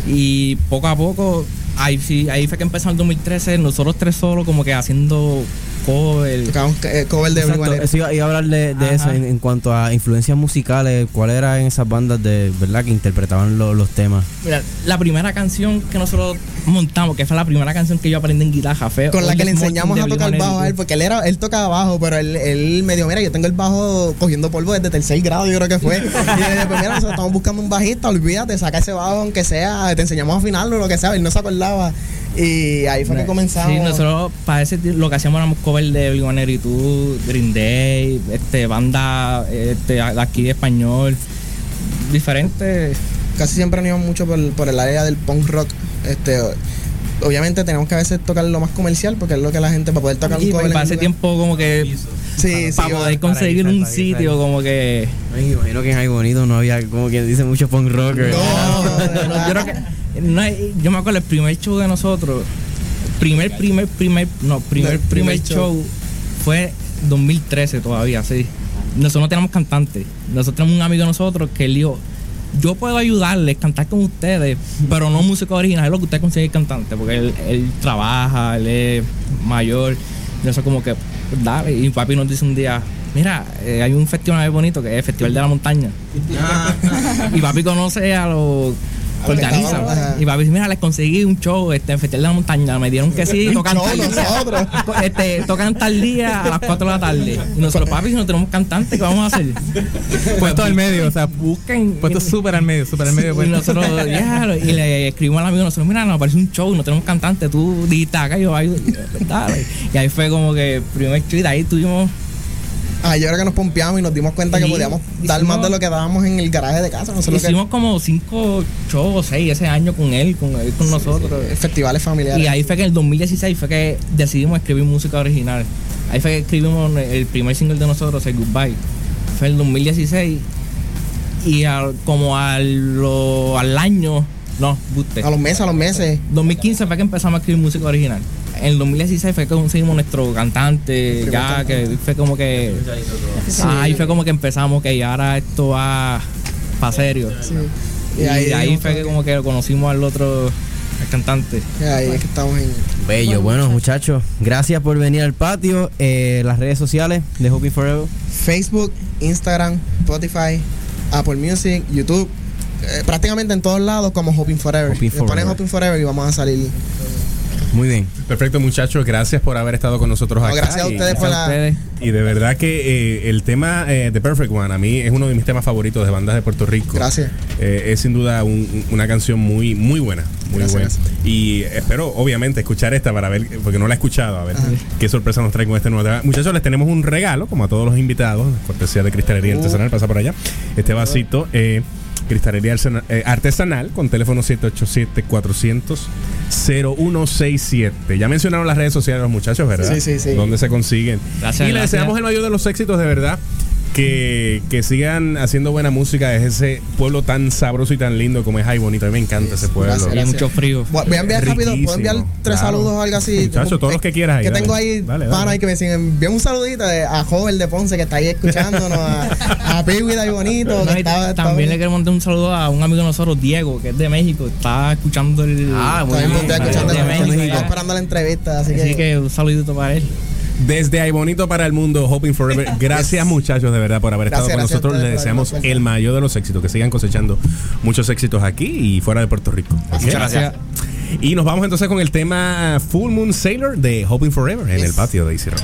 Y poco a poco, ahí sí, ahí fue que empezó el 2013, nosotros tres solos como que haciendo cover. eh, cover de Exacto, eso iba, iba a hablar de, de eso en, en cuanto a influencias musicales. ¿Cuáles eran esas bandas de verdad que interpretaban lo- los temas? Mira, la primera canción que nosotros montamos, que fue la primera canción que yo aprendí en guitarra, fue Con la que le enseñamos a tocar Blink-182. bajo a él, porque él era, él tocaba bajo, pero él, él me dijo, mira, yo tengo el bajo cogiendo polvo desde tercer grado, yo creo que fue. y pues mira, nosotros estamos buscando un bajista, olvídate, saca ese bajo aunque sea, te enseñamos a afinarlo, lo que sea, él no se acordaba. Y ahí fue que comenzamos. Sí, nosotros para ese lo que hacíamos éramos cover de Blink-182, Green Day, este, banda este, de aquí de español, diferentes. Casi siempre nos íbamos mucho por, por el área del punk rock. Este, obviamente tenemos que a veces tocar lo más comercial, porque es lo que la gente para poder tocar Y un cover. para en ese tiempo como que Sí, para poder conseguir un sitio como que. Me imagino que en Ay Bonito no había, como que dice mucho punk rocker. yo creo que. No hay- yo me acuerdo el primer show de nosotros. Primer, primer, primer. No, primer, primer, primer show fue 2013 todavía, sí. Nosotros no tenemos cantante. Nosotros tenemos un amigo de nosotros que él dijo. Yo puedo ayudarles, cantar con ustedes, pero no música original, es lo que usted consigue cantante, porque él, él trabaja, él es mayor, y eso como que, dale, y papi nos dice un día, mira, eh, hay un festival muy bonito que es el Festival de la Montaña. y papi conoce a los A estaban, ajá. Y papi dice, mira, les conseguí un show este, en Festival de la Montaña. Me dieron que sí, tocan tal día. Este, tocan tal día a las 4 de la tarde. Y nosotros, papi, si no tenemos cantante, ¿qué vamos a hacer? Puesto al medio, o sea, busquen. puesto súper al medio, súper al medio. Y pues. nosotros, ya, y le escribimos al amigo, nosotros, mira, nos aparece un show, no tenemos cantante, tú dijiste acá, yo. Dale. Y ahí fue como que primer y de ahí tuvimos Ah, yo creo que nos pompeamos y nos dimos cuenta que podíamos dar más de lo que dábamos en el garaje de casa. No sé lo que- Hicimos como cinco shows o seis ese año con él, con él, con nosotros. festivales familiares. Y ahí fue que en el 2016 fue que decidimos escribir música original. Ahí fue que escribimos el primer single de nosotros, Say Goodbye. Fue en el 2016. Y al- como al, lo- al año, no, buste. A los meses, a los meses. 2015 fue que empezamos a escribir música original. En el 2016 fue que conseguimos nuestro cantante, ya que fue como que. Sí. Ahí fue como que empezamos, que ahora esto va para serio. Y Y, ahí fue que como que conocimos al otro al cantante. Ahí es que estamos en. Bello, bueno, muchachos, gracias por venir al patio. Eh, las redes sociales de Hoping Forever. Facebook, Instagram, Spotify, Apple Music, YouTube. eh, prácticamente en todos lados como Hoping Forever. Hoping Le ponen Forever. Hoping Forever y vamos a salir. Muy bien. Perfecto, muchachos. Gracias por haber estado con nosotros No, acá. gracias a y- ustedes por la- Y de verdad que eh, el tema eh, The Perfect One a mí es uno de mis temas favoritos de bandas de Puerto Rico. Gracias. Eh, es sin duda un- una canción muy muy buena, muy Gracias. buena. Y espero obviamente escuchar esta para ver, porque no la he escuchado, a ver qué sorpresa nos trae con este nuevo tema. Muchachos, les tenemos un regalo, como a todos los invitados, cortesía de Cristalería Uh. Artesanal, pasa por allá. Este vasito, eh, Cristalería eh, Artesanal, con teléfono 787-400-0167. Ya mencionaron las redes sociales de los muchachos, ¿verdad? Sí, sí, sí. Donde se consiguen. Gracias, y gracias. deseamos el mayor de los éxitos, de verdad. Que, que sigan haciendo buena música desde ese pueblo tan sabroso y tan lindo como es Ay Bonito. A mí me encanta ese pueblo. Gracias, gracias. mucho frío. Voy voy a enviar rápido, Riquísimo, puedo enviar tres claro. saludos o algo así. Muchachos, todos los que quieras ahí, Que dale. tengo ahí Dale, dale. pana ahí que me siguen. Envíame un saludito a Joven de Ponce que está ahí escuchándonos, a, a Piwi de Ay Bonito. No, que también le queremos mandar un saludo a un amigo de nosotros, Diego, que es de México. Está escuchando el. Ah, escuchando de México, esperando la entrevista, así, Así que, que un saludito para él. Desde Ay Bonito para el mundo, Hoping Forever. Gracias, muchachos, de verdad, por haber estado con nosotros. ustedes Les deseamos el mayor de los éxitos. Que sigan cosechando muchos éxitos aquí y fuera de Puerto Rico. Muchas gracias. Y nos vamos entonces con el tema Full Moon Sailor de Hoping Forever en el patio de Easy Rock.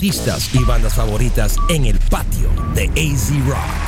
Artistas y bandas favoritas en el patio de AZ Rock.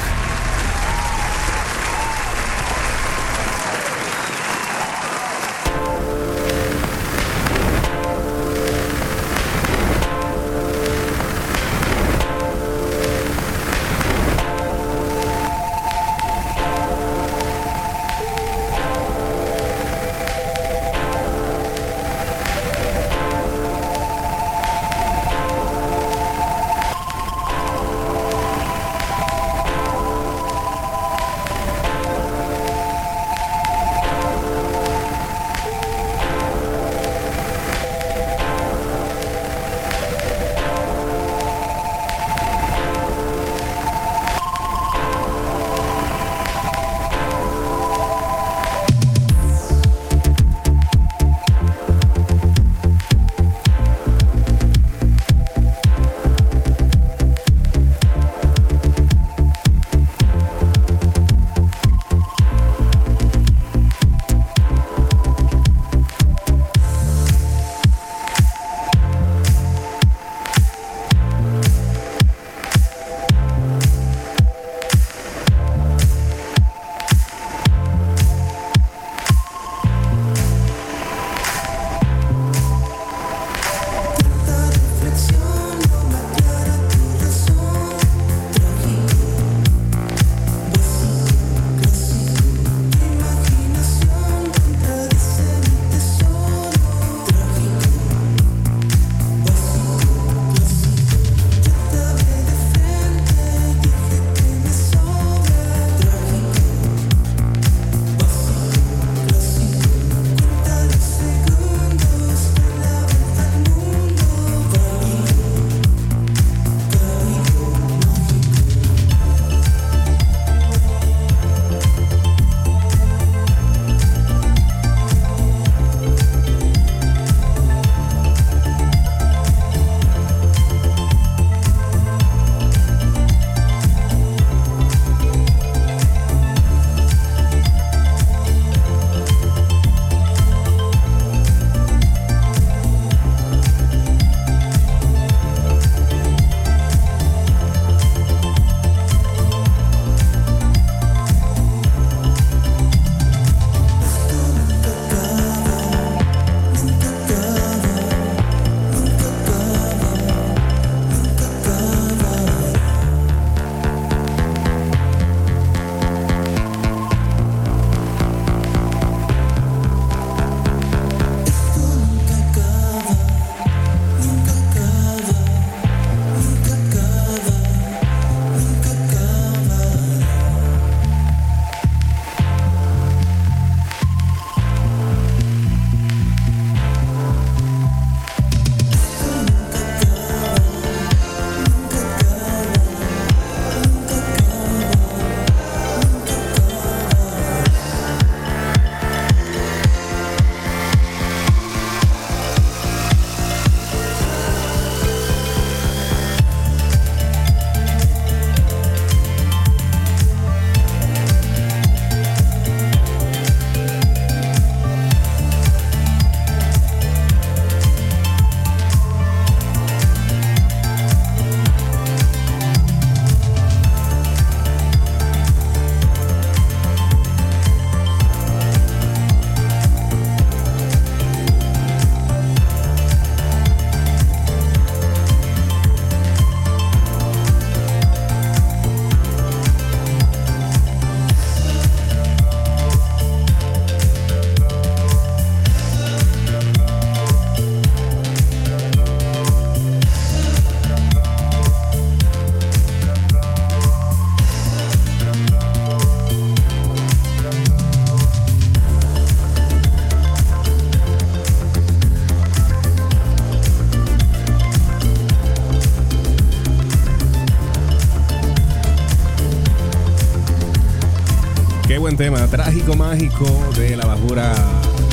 Qué buen tema, trágico mágico de la bajura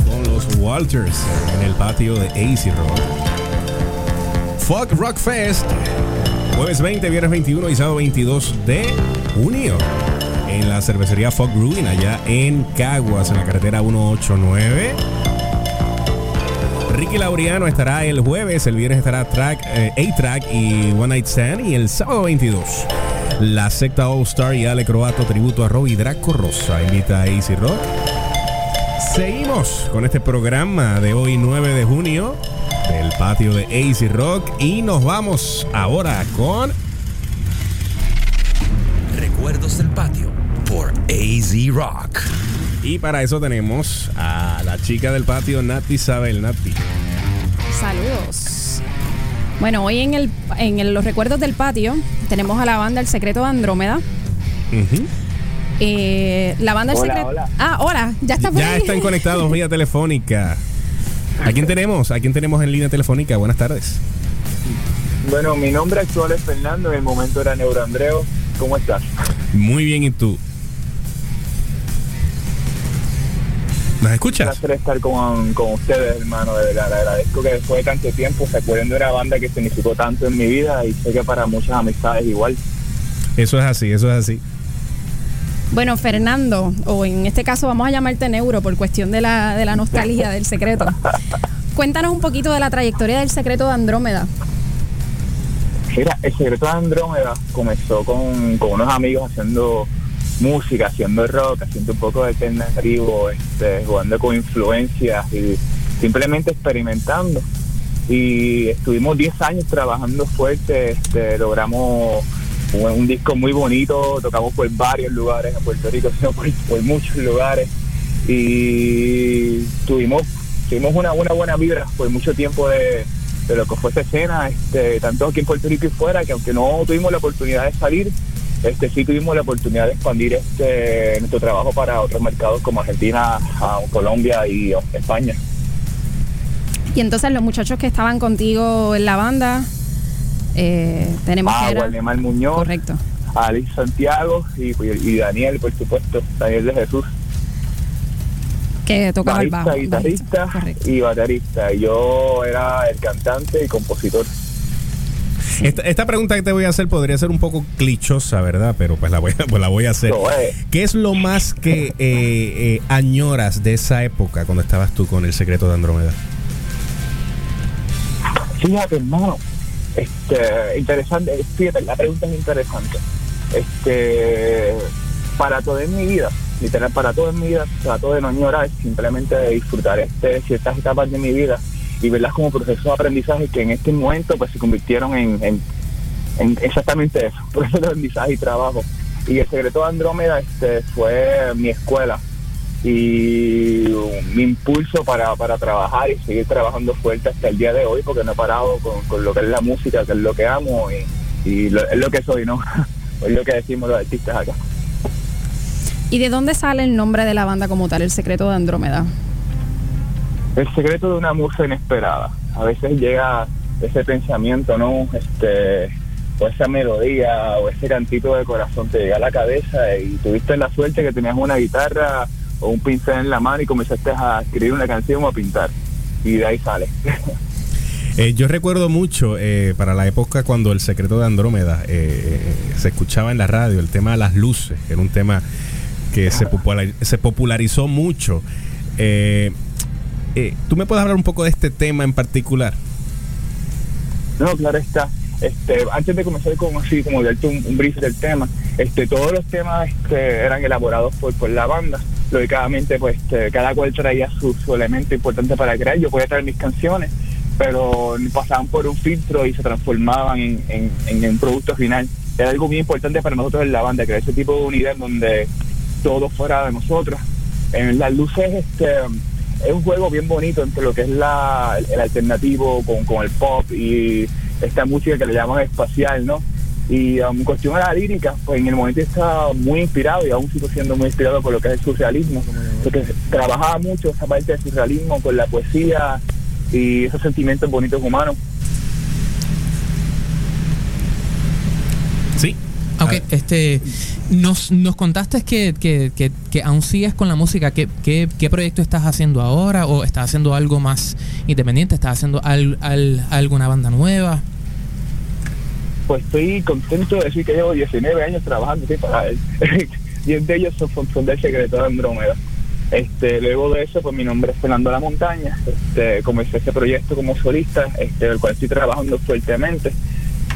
con los Walters en el patio de AC Rock. Fuck Rock Fest, jueves 20, viernes 21 y sábado 22 de junio en la cervecería Fog Ruin allá en Caguas, en la carretera 189. Ricky Laureano estará el jueves, el viernes estará track, eh, A-Track y One Night Stand y el sábado 22. La secta All Star y Ale Croato tributo a Robbie Draco Rosa invita a Easy Rock. Seguimos con este programa de hoy 9 de junio del patio de Easy Rock y nos vamos ahora con Recuerdos del patio por AZ Rock. y para eso tenemos a la chica del patio Nati Isabel Nati. Saludos. Bueno, hoy en, el, en el- los recuerdos del patio tenemos a la banda El Secreto de Andrómeda. Eh, la banda El Hola, Secreto. hola. Ah, hola, ya está por Ya ahí. están conectados vía telefónica. ¿A quién tenemos? ¿A quién tenemos en línea telefónica? Buenas tardes. Bueno, mi nombre actual es Fernando, en el momento era Neuroandreo. ¿Cómo estás? Muy bien, ¿y tú? ¿Nos Un escuchas? placer estar con, con ustedes, hermano. De verdad, agradezco que después de tanto tiempo se acuerden de una banda que significó tanto en mi vida y sé que para muchas amistades igual. Eso es así, eso es así. Bueno, Fernando, o en este caso vamos a llamarte Neuro por cuestión de la, de la nostalgia del secreto. Cuéntanos un poquito de la trayectoria del secreto de Andrómeda. Mira, el secreto de Andrómeda comenzó con, con unos amigos haciendo música, haciendo rock, haciendo un poco de alternativo, este, jugando con influencias y simplemente experimentando. Y estuvimos 10 años trabajando fuerte, este, logramos un, disco muy bonito, tocamos por varios lugares en Puerto Rico, sino por, muchos lugares. Y tuvimos, tuvimos una, una buena vibra por mucho tiempo de, de lo que fue esta escena, este, tanto aquí en Puerto Rico y fuera, que aunque no tuvimos la oportunidad de salir, este sí tuvimos la oportunidad de expandir este nuestro trabajo para otros mercados como Argentina, Colombia y España. Y entonces los muchachos que estaban contigo en la banda, eh, tenemos Ah. Waldemar Muñoz, Correcto. Alice Santiago y, y Daniel, por supuesto, Daniel de Jesús. que tocaba el bajo. Guitarrista y baterista. Y yo era el cantante y compositor. Esta, esta pregunta que te voy a hacer podría ser un poco clichosa, ¿verdad? Pero pues la voy a, pues la voy a hacer. Es. ¿Qué es lo más que eh, eh, añoras de esa época cuando estabas tú con el secreto de Andrómeda? Fíjate, hermano, este, interesante, fíjate, la pregunta es interesante. Este, para toda mi vida, literal, para toda mi vida, trato de no añorar, simplemente de disfrutar este, ciertas etapas de mi vida y verlas como procesos de aprendizaje que en este momento pues se convirtieron en, en- en exactamente eso, procesos de aprendizaje y trabajo. Y el secreto de Andrómeda este, fue mi escuela y mi impulso para, para trabajar y seguir trabajando fuerte hasta el día de hoy porque no he parado con, con lo que es la música, que es lo que amo y, y lo- es lo que soy, ¿no? es lo que decimos los artistas acá. ¿Y de dónde sale el nombre de la banda como tal, el secreto de Andrómeda? El secreto de una musa inesperada. A veces llega ese pensamiento, ¿no? Este, o esa melodía, o ese cantito de corazón te llega a la cabeza y tuviste la suerte que tenías una guitarra o un pincel en la mano y comenzaste a escribir una canción o a pintar. Y de ahí sale. Eh, yo recuerdo mucho eh, para la época cuando el secreto de Andrómeda eh, se escuchaba en la radio, el tema de las luces, era un tema que se popularizó mucho. Eh, ¿Tú me puedes hablar un poco de este tema en particular? No, claro está. Este, antes de comenzar con así como darte un, un brief del tema, este, todos los temas este, eran elaborados por, por la banda. Lógicamente, pues este, cada cual traía su, elemento importante para crear. Yo podía traer mis canciones, pero pasaban por un filtro y se transformaban en, en, en producto final. Era algo muy importante para nosotros en la banda, crear ese tipo de unidad donde todo fuera de nosotros. En las luces, este, es un juego bien bonito entre lo que es la, el alternativo con, con el pop y esta música que le llaman espacial, ¿no? Y um, en cuestión a la lírica, pues en el momento estaba muy inspirado y aún sigo siendo muy inspirado por lo que es el surrealismo, porque trabajaba mucho esa parte del surrealismo con la poesía y esos sentimientos bonitos humanos. Ok, este, nos, nos contaste que, que, que, que aún sigues con la música. ¿Qué, qué, qué proyecto estás haciendo ahora? ¿O estás haciendo algo más independiente? ¿Estás haciendo al, al- alguna banda nueva? Pues estoy contento de decir que llevo 19 años trabajando sin parar. 10 de ellos son, son del secreto de Andrómeda. Este, luego de eso, pues mi nombre es Fernando La Montaña. Este, comencé ese proyecto como solista, este, el cual estoy trabajando fuertemente.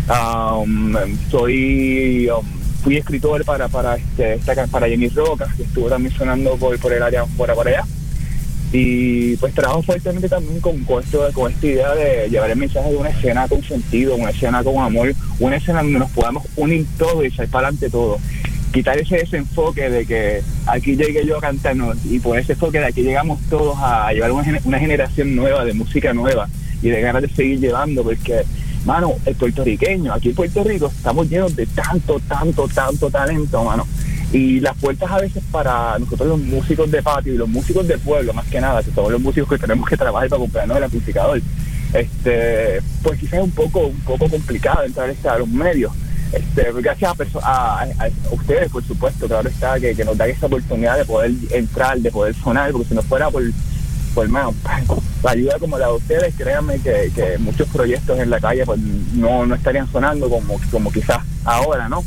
Um, soy, um, fui escritor para para este, esta, para Jenny Roca, que estuvo también sonando por, el área por, por allá. Y pues trabajo fuertemente también con, esto, con esta idea de llevar el mensaje de una escena con sentido, una escena con amor, una escena donde nos podamos unir todos y salir para adelante todos. Quitar ese desenfoque de que aquí llegué yo a cantarnos y por ese enfoque de aquí llegamos todos a llevar una generación nueva de música nueva y de ganas de seguir llevando porque mano, el puertorriqueño, aquí en Puerto Rico estamos llenos de tanto, tanto, tanto talento, mano. Y las puertas a veces para nosotros los músicos de patio y los músicos de pueblo, más que nada, que todos los músicos que tenemos que trabajar para comprarnos el amplificador, este, pues quizás es un poco, un poco complicado entrar este, a los medios. Este, gracias a- a- a ustedes, por supuesto, claro está, que, que nos dan esa oportunidad de poder entrar, de poder sonar, porque si no fuera por, por mano, la ayuda como la de ustedes, créanme que, que muchos proyectos en la calle pues no, no estarían sonando como, como quizás ahora, ¿no?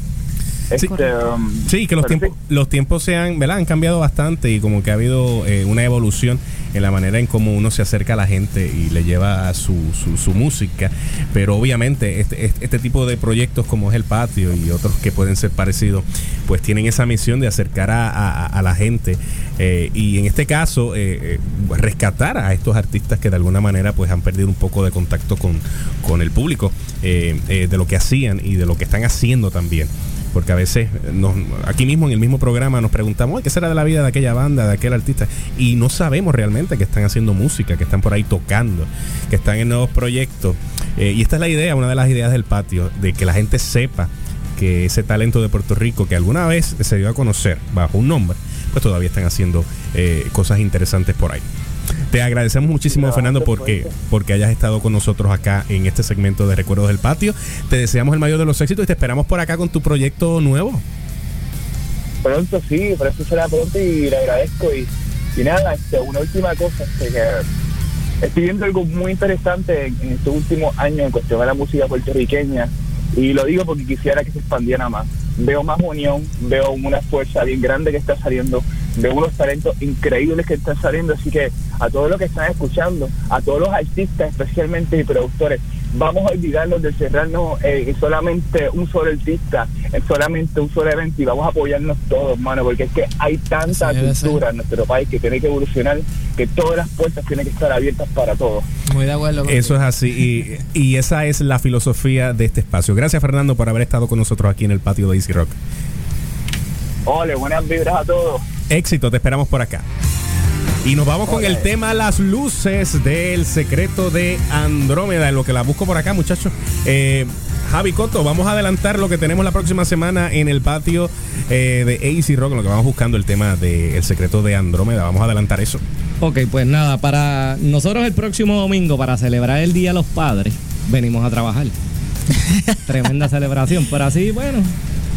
Este, um, Sí, que los tiempos, los tiempos se han, ¿verdad? han cambiado bastante y como que ha habido eh, una evolución en la manera en cómo uno se acerca a la gente y le lleva su, su, su música. Pero obviamente este, este, este tipo de proyectos como es el patio y otros que pueden ser parecidos, pues tienen esa misión de acercar a, a- la gente eh, y en este caso eh, eh, rescatar a estos artistas que de alguna manera pues han perdido un poco de contacto con, con el público de lo que hacían y de lo que están haciendo también porque a veces nos, aquí mismo en el mismo programa nos preguntamos "Ay, qué será de la vida de aquella banda, de aquel artista y no sabemos realmente que están haciendo música, que están por ahí tocando, que están en nuevos proyectos Eh, y esta es la idea, una de las ideas del patio, de que la gente sepa que ese talento de Puerto Rico que alguna vez se dio a conocer bajo un nombre, pues todavía están haciendo eh, cosas interesantes por ahí. Te agradecemos muchísimo, Fernando, porque, porque hayas estado con nosotros acá en este segmento de Recuerdos del Patio. Te deseamos el mayor de los éxitos y te esperamos por acá con tu proyecto nuevo. pronto sí, pero eso será pronto y le agradezco y, y nada, este, una última cosa, este, que estoy viendo algo muy interesante en, en estos últimos años en cuestión de la música puertorriqueña y lo digo porque quisiera que se expandiera más. Veo más unión, veo una fuerza bien grande que está saliendo, veo unos talentos increíbles que están saliendo, así que a todos los que están escuchando, a todos los artistas especialmente y productores, vamos a olvidarnos de cerrarnos eh, en solamente un solo artista, en solamente un solo evento y vamos a apoyarnos todos, mano, porque es que hay tanta Sí, cultura en nuestro país que tiene que evolucionar, que todas las puertas tienen que estar abiertas para todos. Muy de acuerdo con Eso es así y, y esa es la filosofía de este espacio. Gracias Fernando por haber estado con nosotros aquí en el patio de Easy Rock. Ole, buenas vibras a todos. Éxito, te esperamos por acá. Y nos vamos con el tema Las luces del secreto de Andrómeda, en lo que la busco por acá, muchachos. Eh, Javi Coto, vamos a adelantar lo que tenemos la próxima semana en el patio eh, de AC Rock, en lo que vamos buscando el tema del secreto de Andrómeda. Vamos a adelantar eso. Ok, pues nada, para nosotros el próximo domingo, para celebrar el Día de los Padres, venimos a trabajar. Tremenda celebración, pero así, bueno,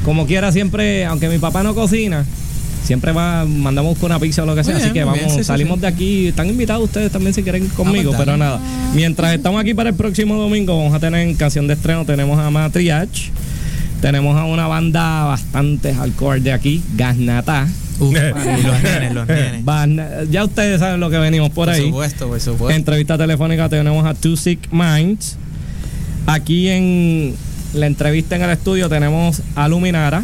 como quiera siempre, aunque mi papá no cocina, siempre va, mandamos con una pizza o lo que sea, así que vamos, bien, sí, sí, salimos sí. de aquí, están invitados ustedes también si quieren conmigo, pues, pero nada. Mientras estamos aquí para el próximo domingo, vamos a tener en canción de estreno, tenemos a Matriarch, tenemos a una banda bastante hardcore de aquí, Gasnata. Uf, y los nenes, los nenes. Ya ustedes saben lo que venimos por, Por ahí. supuesto, por supuesto. Entrevista telefónica tenemos a Two Sick Minds. Aquí en la entrevista en el estudio tenemos a Luminara,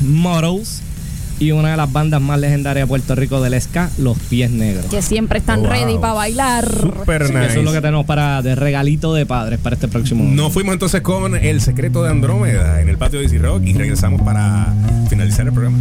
Models y una de las bandas más legendarias de Puerto Rico del ska, Los Pies Negros. Que siempre están Wow. ready para bailar. Super que nice. Eso es lo que tenemos para de regalito de padres para este próximo año. Nos fuimos entonces con el secreto de Andrómeda en el patio de Easy Rock y regresamos para finalizar el programa.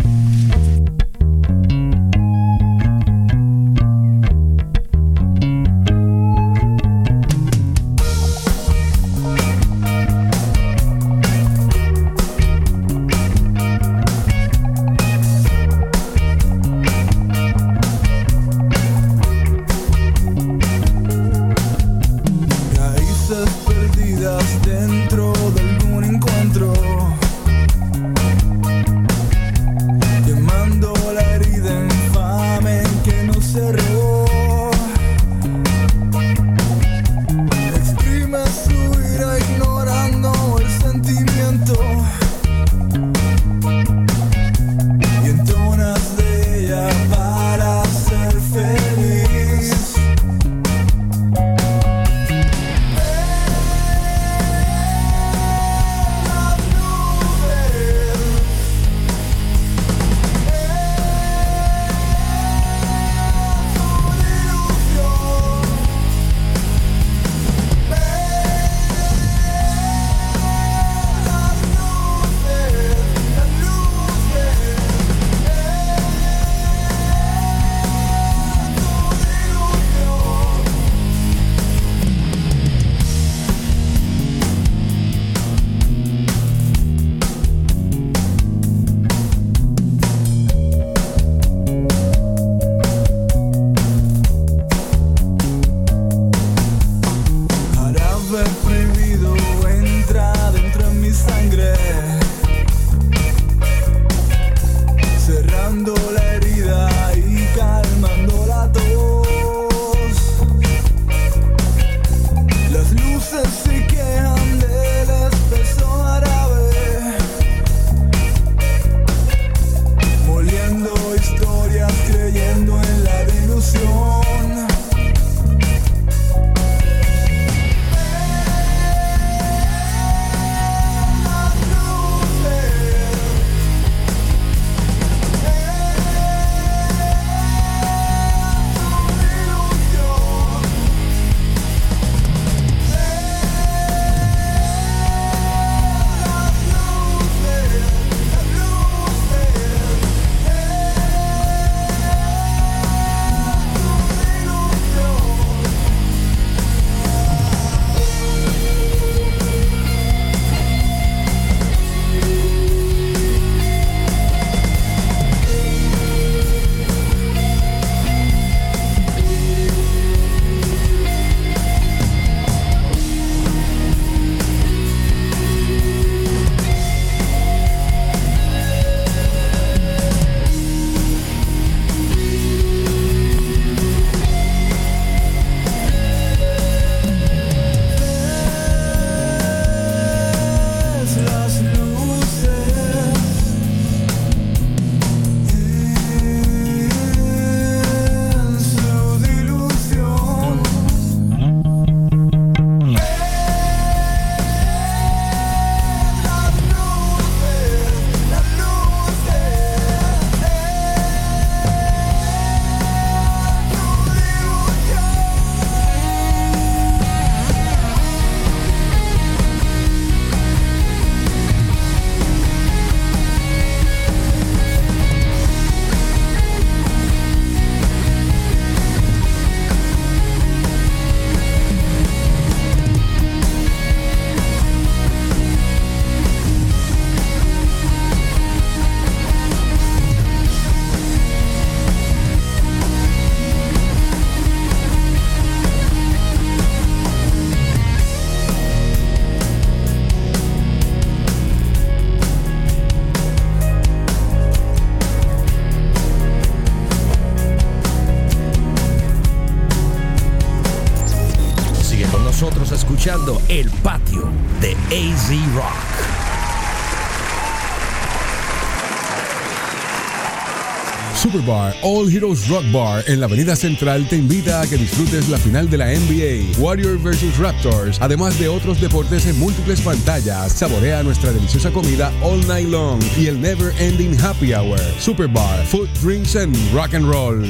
Superbar All Heroes Rock Bar en la Avenida Central te invita a que disfrutes la final de la NBA, Warrior vs Raptors, además de otros deportes en múltiples pantallas. Saborea nuestra deliciosa comida all night long y el never ending happy hour. Superbar, food, drinks and rock and roll.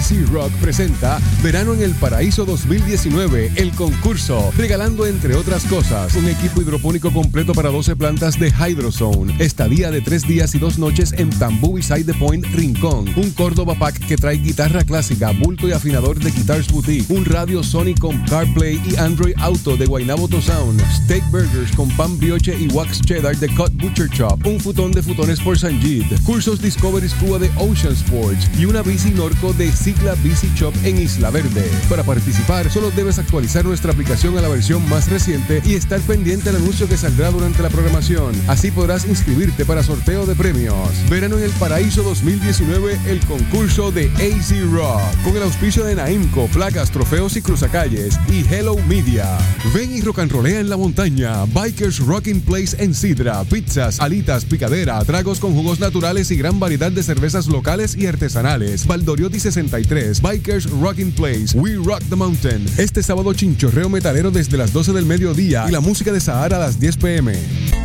AC Rock presenta Verano en el Paraíso 2019, el concurso, regalando entre otras cosas un equipo hidropónico completo para 12 plantas de Hydrozone, estadía de 3 días y 2 noches en Bamboo y Side Point Rincón, un Córdoba Pack que trae guitarra clásica, bulto y afinador de Guitars Boutique, un radio Sony con CarPlay y Android Auto de Guaynabo Sound, steak burgers con pan brioche y wax cheddar de Cut Butcher Shop, un futón de futones por Sanjit, cursos Discovery Scuba de Ocean Sports y una bici Norco de Cicla Bici Shop en Isla Verde. Para participar, solo debes actualizar nuestra aplicación a la versión más reciente y estar pendiente al anuncio que saldrá durante la programación. Así podrás inscribirte para sorteo de premios. Verano en el Paraíso 2019, el concurso de AC Rock, con el auspicio de Naimco, placas, trofeos y cruzacalles y Hello Media. Ven y rock and rollea en la montaña. Bikers Rocking Place en Sidra, pizzas, alitas, picadera, tragos con jugos naturales y gran variedad de cervezas locales y artesanales. Valdoriotti 63, Bikers Rocking Place, We Rock the Mountain. Este sábado chinchorreo metalero desde las 12 del mediodía y la música de Sahara a las 10 pm.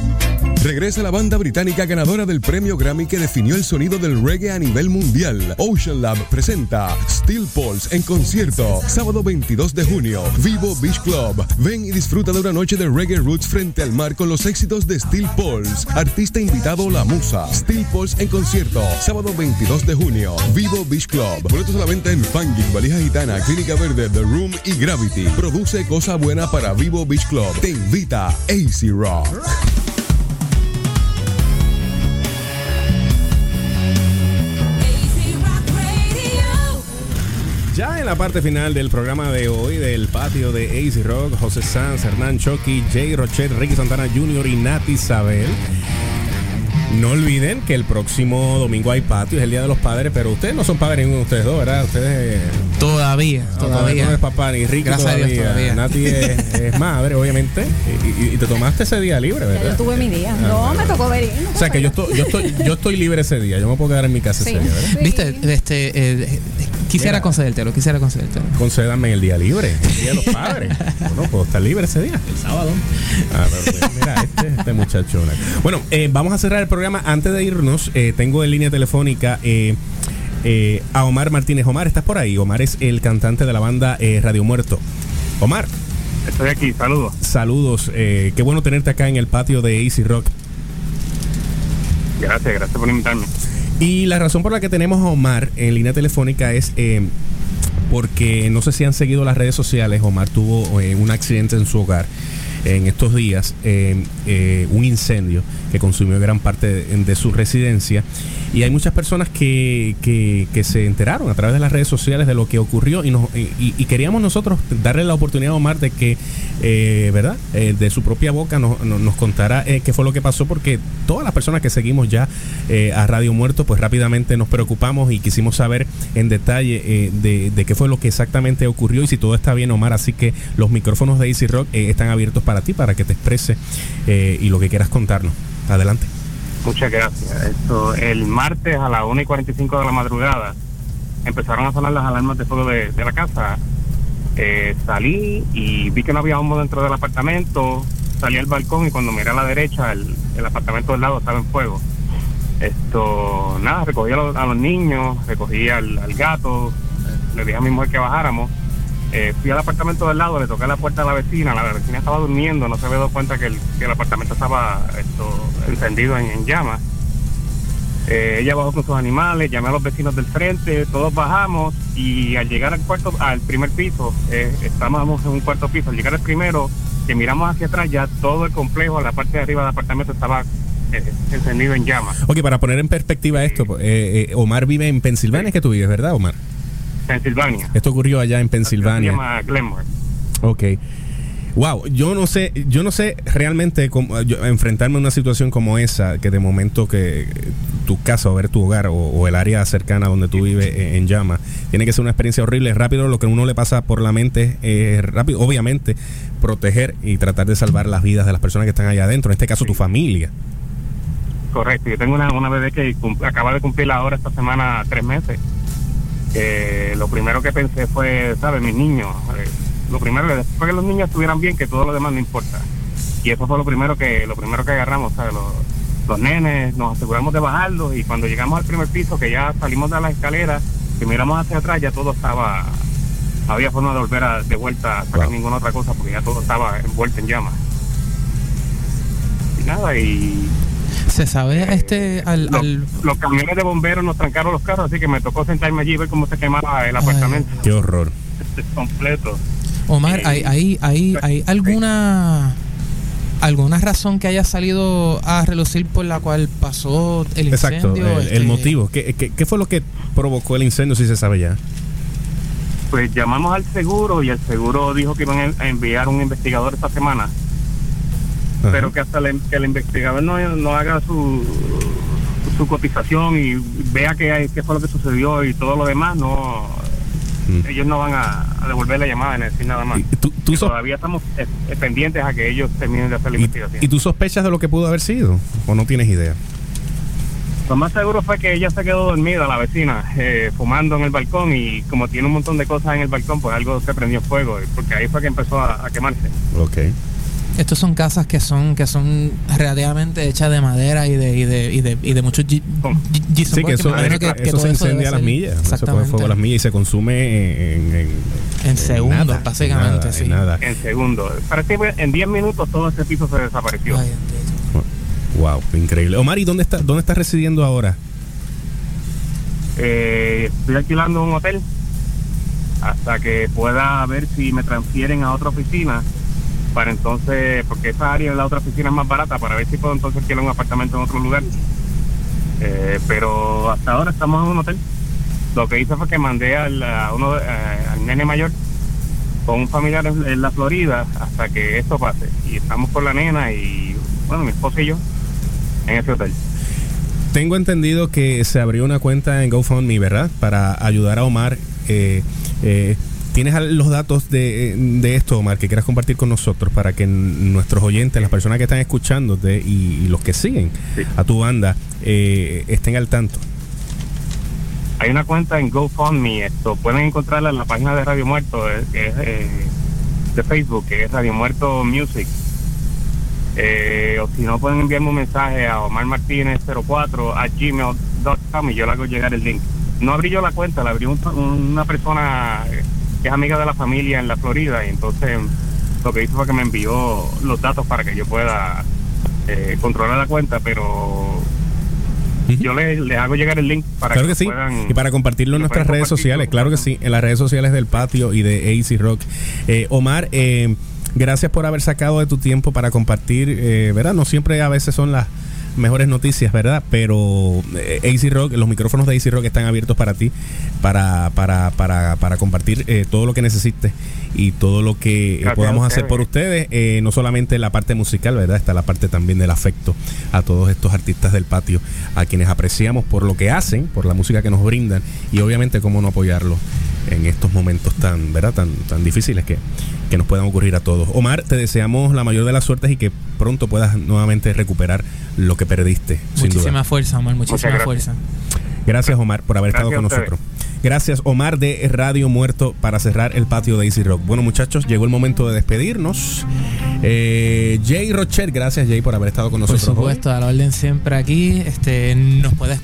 Regresa la banda británica ganadora del premio Grammy que definió el sonido del reggae a nivel mundial. Ocean Lab presenta Steel Pulse en concierto, sábado 22 de junio, Vivo Beach Club. Ven y disfruta de una noche de reggae roots frente al mar con los éxitos de Steel Pulse. Artista invitado La Musa. Steel Pulse en concierto, sábado 22 de junio, Vivo Beach Club. Boletos a la venta en Fanging, Valija Gitana, Clínica Verde, The Room y Gravity. Produce cosa buena para Vivo Beach Club. Te invita AC Rock. Ya en la parte final del programa de hoy del patio de AC Rock, José Sanz, Hernán Chucky, Jay Rochet, Ricky Santana Jr. y Nati Isabel. No olviden que el próximo domingo hay patio, es el Día de los Padres, pero ustedes no son padres ninguno de ustedes dos, ¿verdad? Ustedes... Todavía, No, todavía. No es papá ni Ricky Gracias a todavía. Dios, todavía. Nati es, es madre, obviamente. Y, y- y te tomaste ese día libre, Ya ¿verdad? yo tuve mi día. Ah, No, me tocó ver. O sea que yo estoy, yo estoy, yo estoy libre ese día. Yo me puedo quedar en mi casa Sí. ese día, ¿verdad? Viste, este, eh, quisiera Mira. concedértelo, quisiera concedértelo. Concédanme el día libre, el día de los padres. Bueno, puedo estar libre ese día. El sábado. Ah, pero, pues, mira, este, este muchacho. Bueno, eh, vamos a cerrar el programa. Antes de irnos, eh, tengo en línea telefónica eh, eh, a Omar Martínez. Omar, ¿estás por ahí? Omar es el cantante de la banda eh, Radio Muerto. Omar. Estoy aquí, saludos. Saludos. eh, qué bueno tenerte acá en el patio de Easy Rock. Gracias, gracias por invitarme. Y la razón por la que tenemos a Omar en línea telefónica es eh, porque no sé si han seguido las redes sociales. Omar tuvo eh, un accidente en su hogar en estos días, eh, un incendio que consumió gran parte de, su residencia. Y hay muchas personas que, que- se enteraron a través de las redes sociales de lo que ocurrió y, nos, y, queríamos nosotros darle la oportunidad a Omar de que, eh, ¿verdad? Eh, de su propia boca nos, nos, nos contara qué fue lo que pasó porque todas las personas que seguimos ya a Radio Muerto pues rápidamente nos preocupamos y quisimos saber en detalle de, de qué fue lo que exactamente ocurrió y si todo está bien Omar. Así que los micrófonos de Easy Rock están abiertos para ti, para que te exprese eh, y lo que quieras contarnos. Adelante. Muchas gracias. Esto, el martes a las 1 y 45 de la madrugada empezaron a sonar las alarmas de fuego de, de la casa. Eh, salí y vi que no había humo dentro del apartamento. Salí al balcón y cuando miré a la derecha, el, el apartamento del lado estaba en fuego. Esto, nada, recogí a los, a los niños, recogí al, al gato, le dije a mi mujer que bajáramos. Eh, fui al apartamento del lado, le toqué la puerta a la vecina, la vecina estaba durmiendo, no se había dado cuenta que el, que el apartamento estaba esto, encendido en, en llamas. Eh, ella bajó con sus animales, llamé a los vecinos del frente, todos bajamos y al llegar al cuarto, al primer piso, eh, estábamos en un cuarto piso, al llegar al primero, que miramos hacia atrás, ya todo el complejo, la parte de arriba del apartamento estaba eh, encendido en llamas. Ok, para poner en perspectiva esto, Omar vive en Pensilvania, que tú vives, ¿verdad, Omar? Pensilvania. Esto ocurrió allá en Se Pensilvania. llama Glenmore. Ok. Wow, yo no sé, yo no sé realmente cómo, yo- enfrentarme a una situación como esa, que de momento que tu casa o ver tu hogar o, o el área cercana donde tú vives eh, en llama, tiene que ser una experiencia horrible. Rápido lo que uno le pasa por la mente es rápido, obviamente, proteger y tratar de salvar las vidas de las personas que están allá adentro, en este caso tu familia. Correcto, yo tengo una, una bebé que acaba de cumplir ahora esta semana tres meses. Que lo primero que pensé fue, ¿sabes? Mis niños. eh, lo primero, después que los niños estuvieran bien, que todo lo demás no importa. Y eso fue lo primero que lo primero que agarramos, ¿sabes? Los, los nenes, nos aseguramos de bajarlos y cuando llegamos al primer piso, que ya salimos de las escaleras, que miramos hacia atrás, ya todo estaba, había forma de volver a- de vuelta a sacar ninguna otra cosa porque ya todo estaba envuelto en llamas. Y nada, y Se sabe este al, los, al- los camiones de bomberos nos trancaron los carros, así que me tocó sentarme allí y ver cómo se quemaba el apartamento Qué horror. completo. Omar, ¿hay, hay, hay, hay alguna alguna razón que haya salido a relucir por la cual pasó el Exacto, incendio? el, el Este, motivo. ¿Qué, qué, qué fue lo que provocó el incendio, si se sabe ya? Pues llamamos al seguro y el seguro dijo que iban a enviar un investigador esta semana, Ajá. pero que hasta que el investigador no, no haga su, su cotización y vea qué, hay- qué fue lo que sucedió y todo lo demás, no ellos no van a, a devolver la llamada ni decir nada más. Todavía estamos eh, eh, pendientes a que ellos terminen de hacer la investigación. ¿Y tú sospechas de lo que pudo haber sido? ¿O no tienes idea? Lo más seguro fue que ella se quedó dormida, la vecina, eh, fumando en el balcón y como tiene un montón de cosas en el balcón, pues algo se prendió fuego, porque ahí fue que empezó a, a quemarse. Ok. Estos son casas que son que son relativamente hechas de madera y de y de y de, y de muchos gypsum Sí, que eso, eso se eso incendia a debe las millas. Eso coge fuego a las millas y se consume en, en, En segundos, nada, básicamente, nada, sí. en nada. En segundo. Parece que en 10 minutos todo ese piso se desapareció. Wow, increíble. Omar, ¿y dónde está, dónde estás residiendo ahora? Eh, estoy alquilando un hotel hasta que pueda ver si me transfieren a otra oficina para entonces, porque esa área de la otra oficina es más barata, para ver si puedo entonces alquilar un apartamento en otro lugar. Eh, pero hasta ahora estamos en un hotel. Lo que hice fue que mandé al, a uno, eh, al nene mayor con un familiar en, en la Florida hasta que esto pase. Y estamos con la nena y, bueno, mi esposa y yo en ese hotel. Tengo entendido que se abrió una cuenta en GoFundMe, ¿verdad? Para ayudar a Omar. Eh, eh, ¿Tienes los datos de, de esto, Omar, que quieras compartir con nosotros para que nuestros oyentes, las personas que están escuchándote y, y los que siguen a tu banda, eh, estén al tanto? Hay una cuenta en GoFundMe, esto pueden encontrarla en la página de Radio Muerto, eh, que es eh, de Facebook, que es Radio Muerto Music. Eh, o si no, pueden enviarme un mensaje a Omar Martínez 04 a gmail.com y yo le hago llegar el link. No abrí yo la cuenta, la abrió un- una persona que es amiga de la familia en la Florida y entonces lo que hizo fue que me envió los datos para que yo pueda eh, controlar la cuenta, pero yo les, les hago llegar el link para Claro que, que sí. puedan Y para compartirlo en nuestras redes sociales, claro que sí, en las redes sociales del patio y de AC Rock. Eh, Omar, eh, gracias por haber sacado de tu tiempo para compartir, eh, ¿verdad? No siempre a veces son las mejores noticias, ¿verdad? Pero eh, AC Rock, los micrófonos de AC Rock están abiertos para ti, para, para, para, para compartir eh, todo lo que necesites y todo lo que eh, Gracias podamos hacer por ustedes, eh, no solamente la parte musical, ¿verdad? Está la parte también del afecto a todos estos artistas del patio, a quienes apreciamos por lo que hacen, por la música que nos brindan y obviamente cómo no apoyarlos en estos momentos tan, ¿verdad? Tan, tan difíciles que, que nos puedan ocurrir a todos. Omar, te deseamos la mayor de las suertes y que pronto puedas nuevamente recuperar lo que perdiste, sin duda. Muchísima fuerza, Omar, muchísima gracias. fuerza. Gracias, Omar, por haber Gracias estado con nosotros. Gracias, Omar de Radio Muerto, para cerrar el patio de Easy Rock. Bueno, muchachos, llegó el momento de despedirnos. Eh, Jay Rocher, gracias, Jay, por haber estado con Por nosotros. hoy. supuesto, a la orden siempre aquí. Este, nos puedes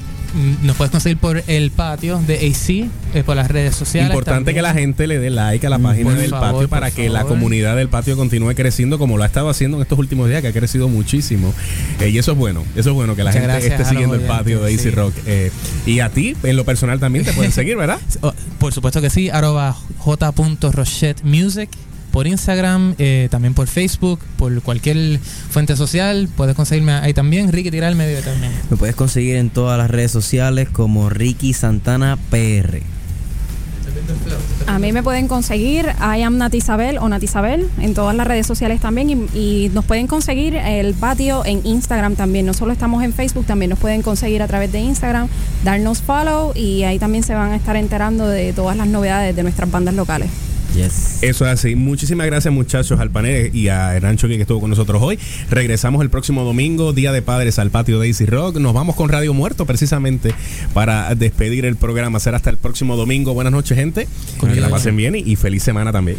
nos puedes conseguir por el patio de AC, eh, por las redes sociales. Importante también. que la gente le dé like a la página por del favor, patio para que la comunidad del patio continúe creciendo como lo ha estado haciendo en estos últimos días, que ha crecido muchísimo. Eh, y eso es bueno, eso es bueno, que la Muchas gente esté siguiendo el patio de sí. Rock. Eh, y a ti, en lo personal también, te pueden seguir, ¿verdad? Oh, Por supuesto que sí, arroba j.rochetmusic por Instagram, eh, también por Facebook, por cualquier fuente social. Puedes conseguirme ahí también. Ricky, tira el medio también. Me puedes conseguir en todas las redes sociales como Ricky Santana PR. A mí me pueden conseguir I am Natisabel o Natisabel en todas las redes sociales también y, y nos pueden conseguir el patio en Instagram también. No solo estamos en Facebook, también nos pueden conseguir a través de Instagram, darnos follow y ahí también se van a estar enterando de todas las novedades de nuestras bandas locales. Eso es así. Muchísimas gracias, muchachos, al panel y a Choque que estuvo con nosotros hoy. Regresamos el próximo domingo, Día de Padres, al patio Daisy Rock. Nos vamos con Radio Muerto precisamente para despedir el programa. Será hasta el próximo domingo. Buenas noches, gente. Que la pasen bien y, y feliz semana también.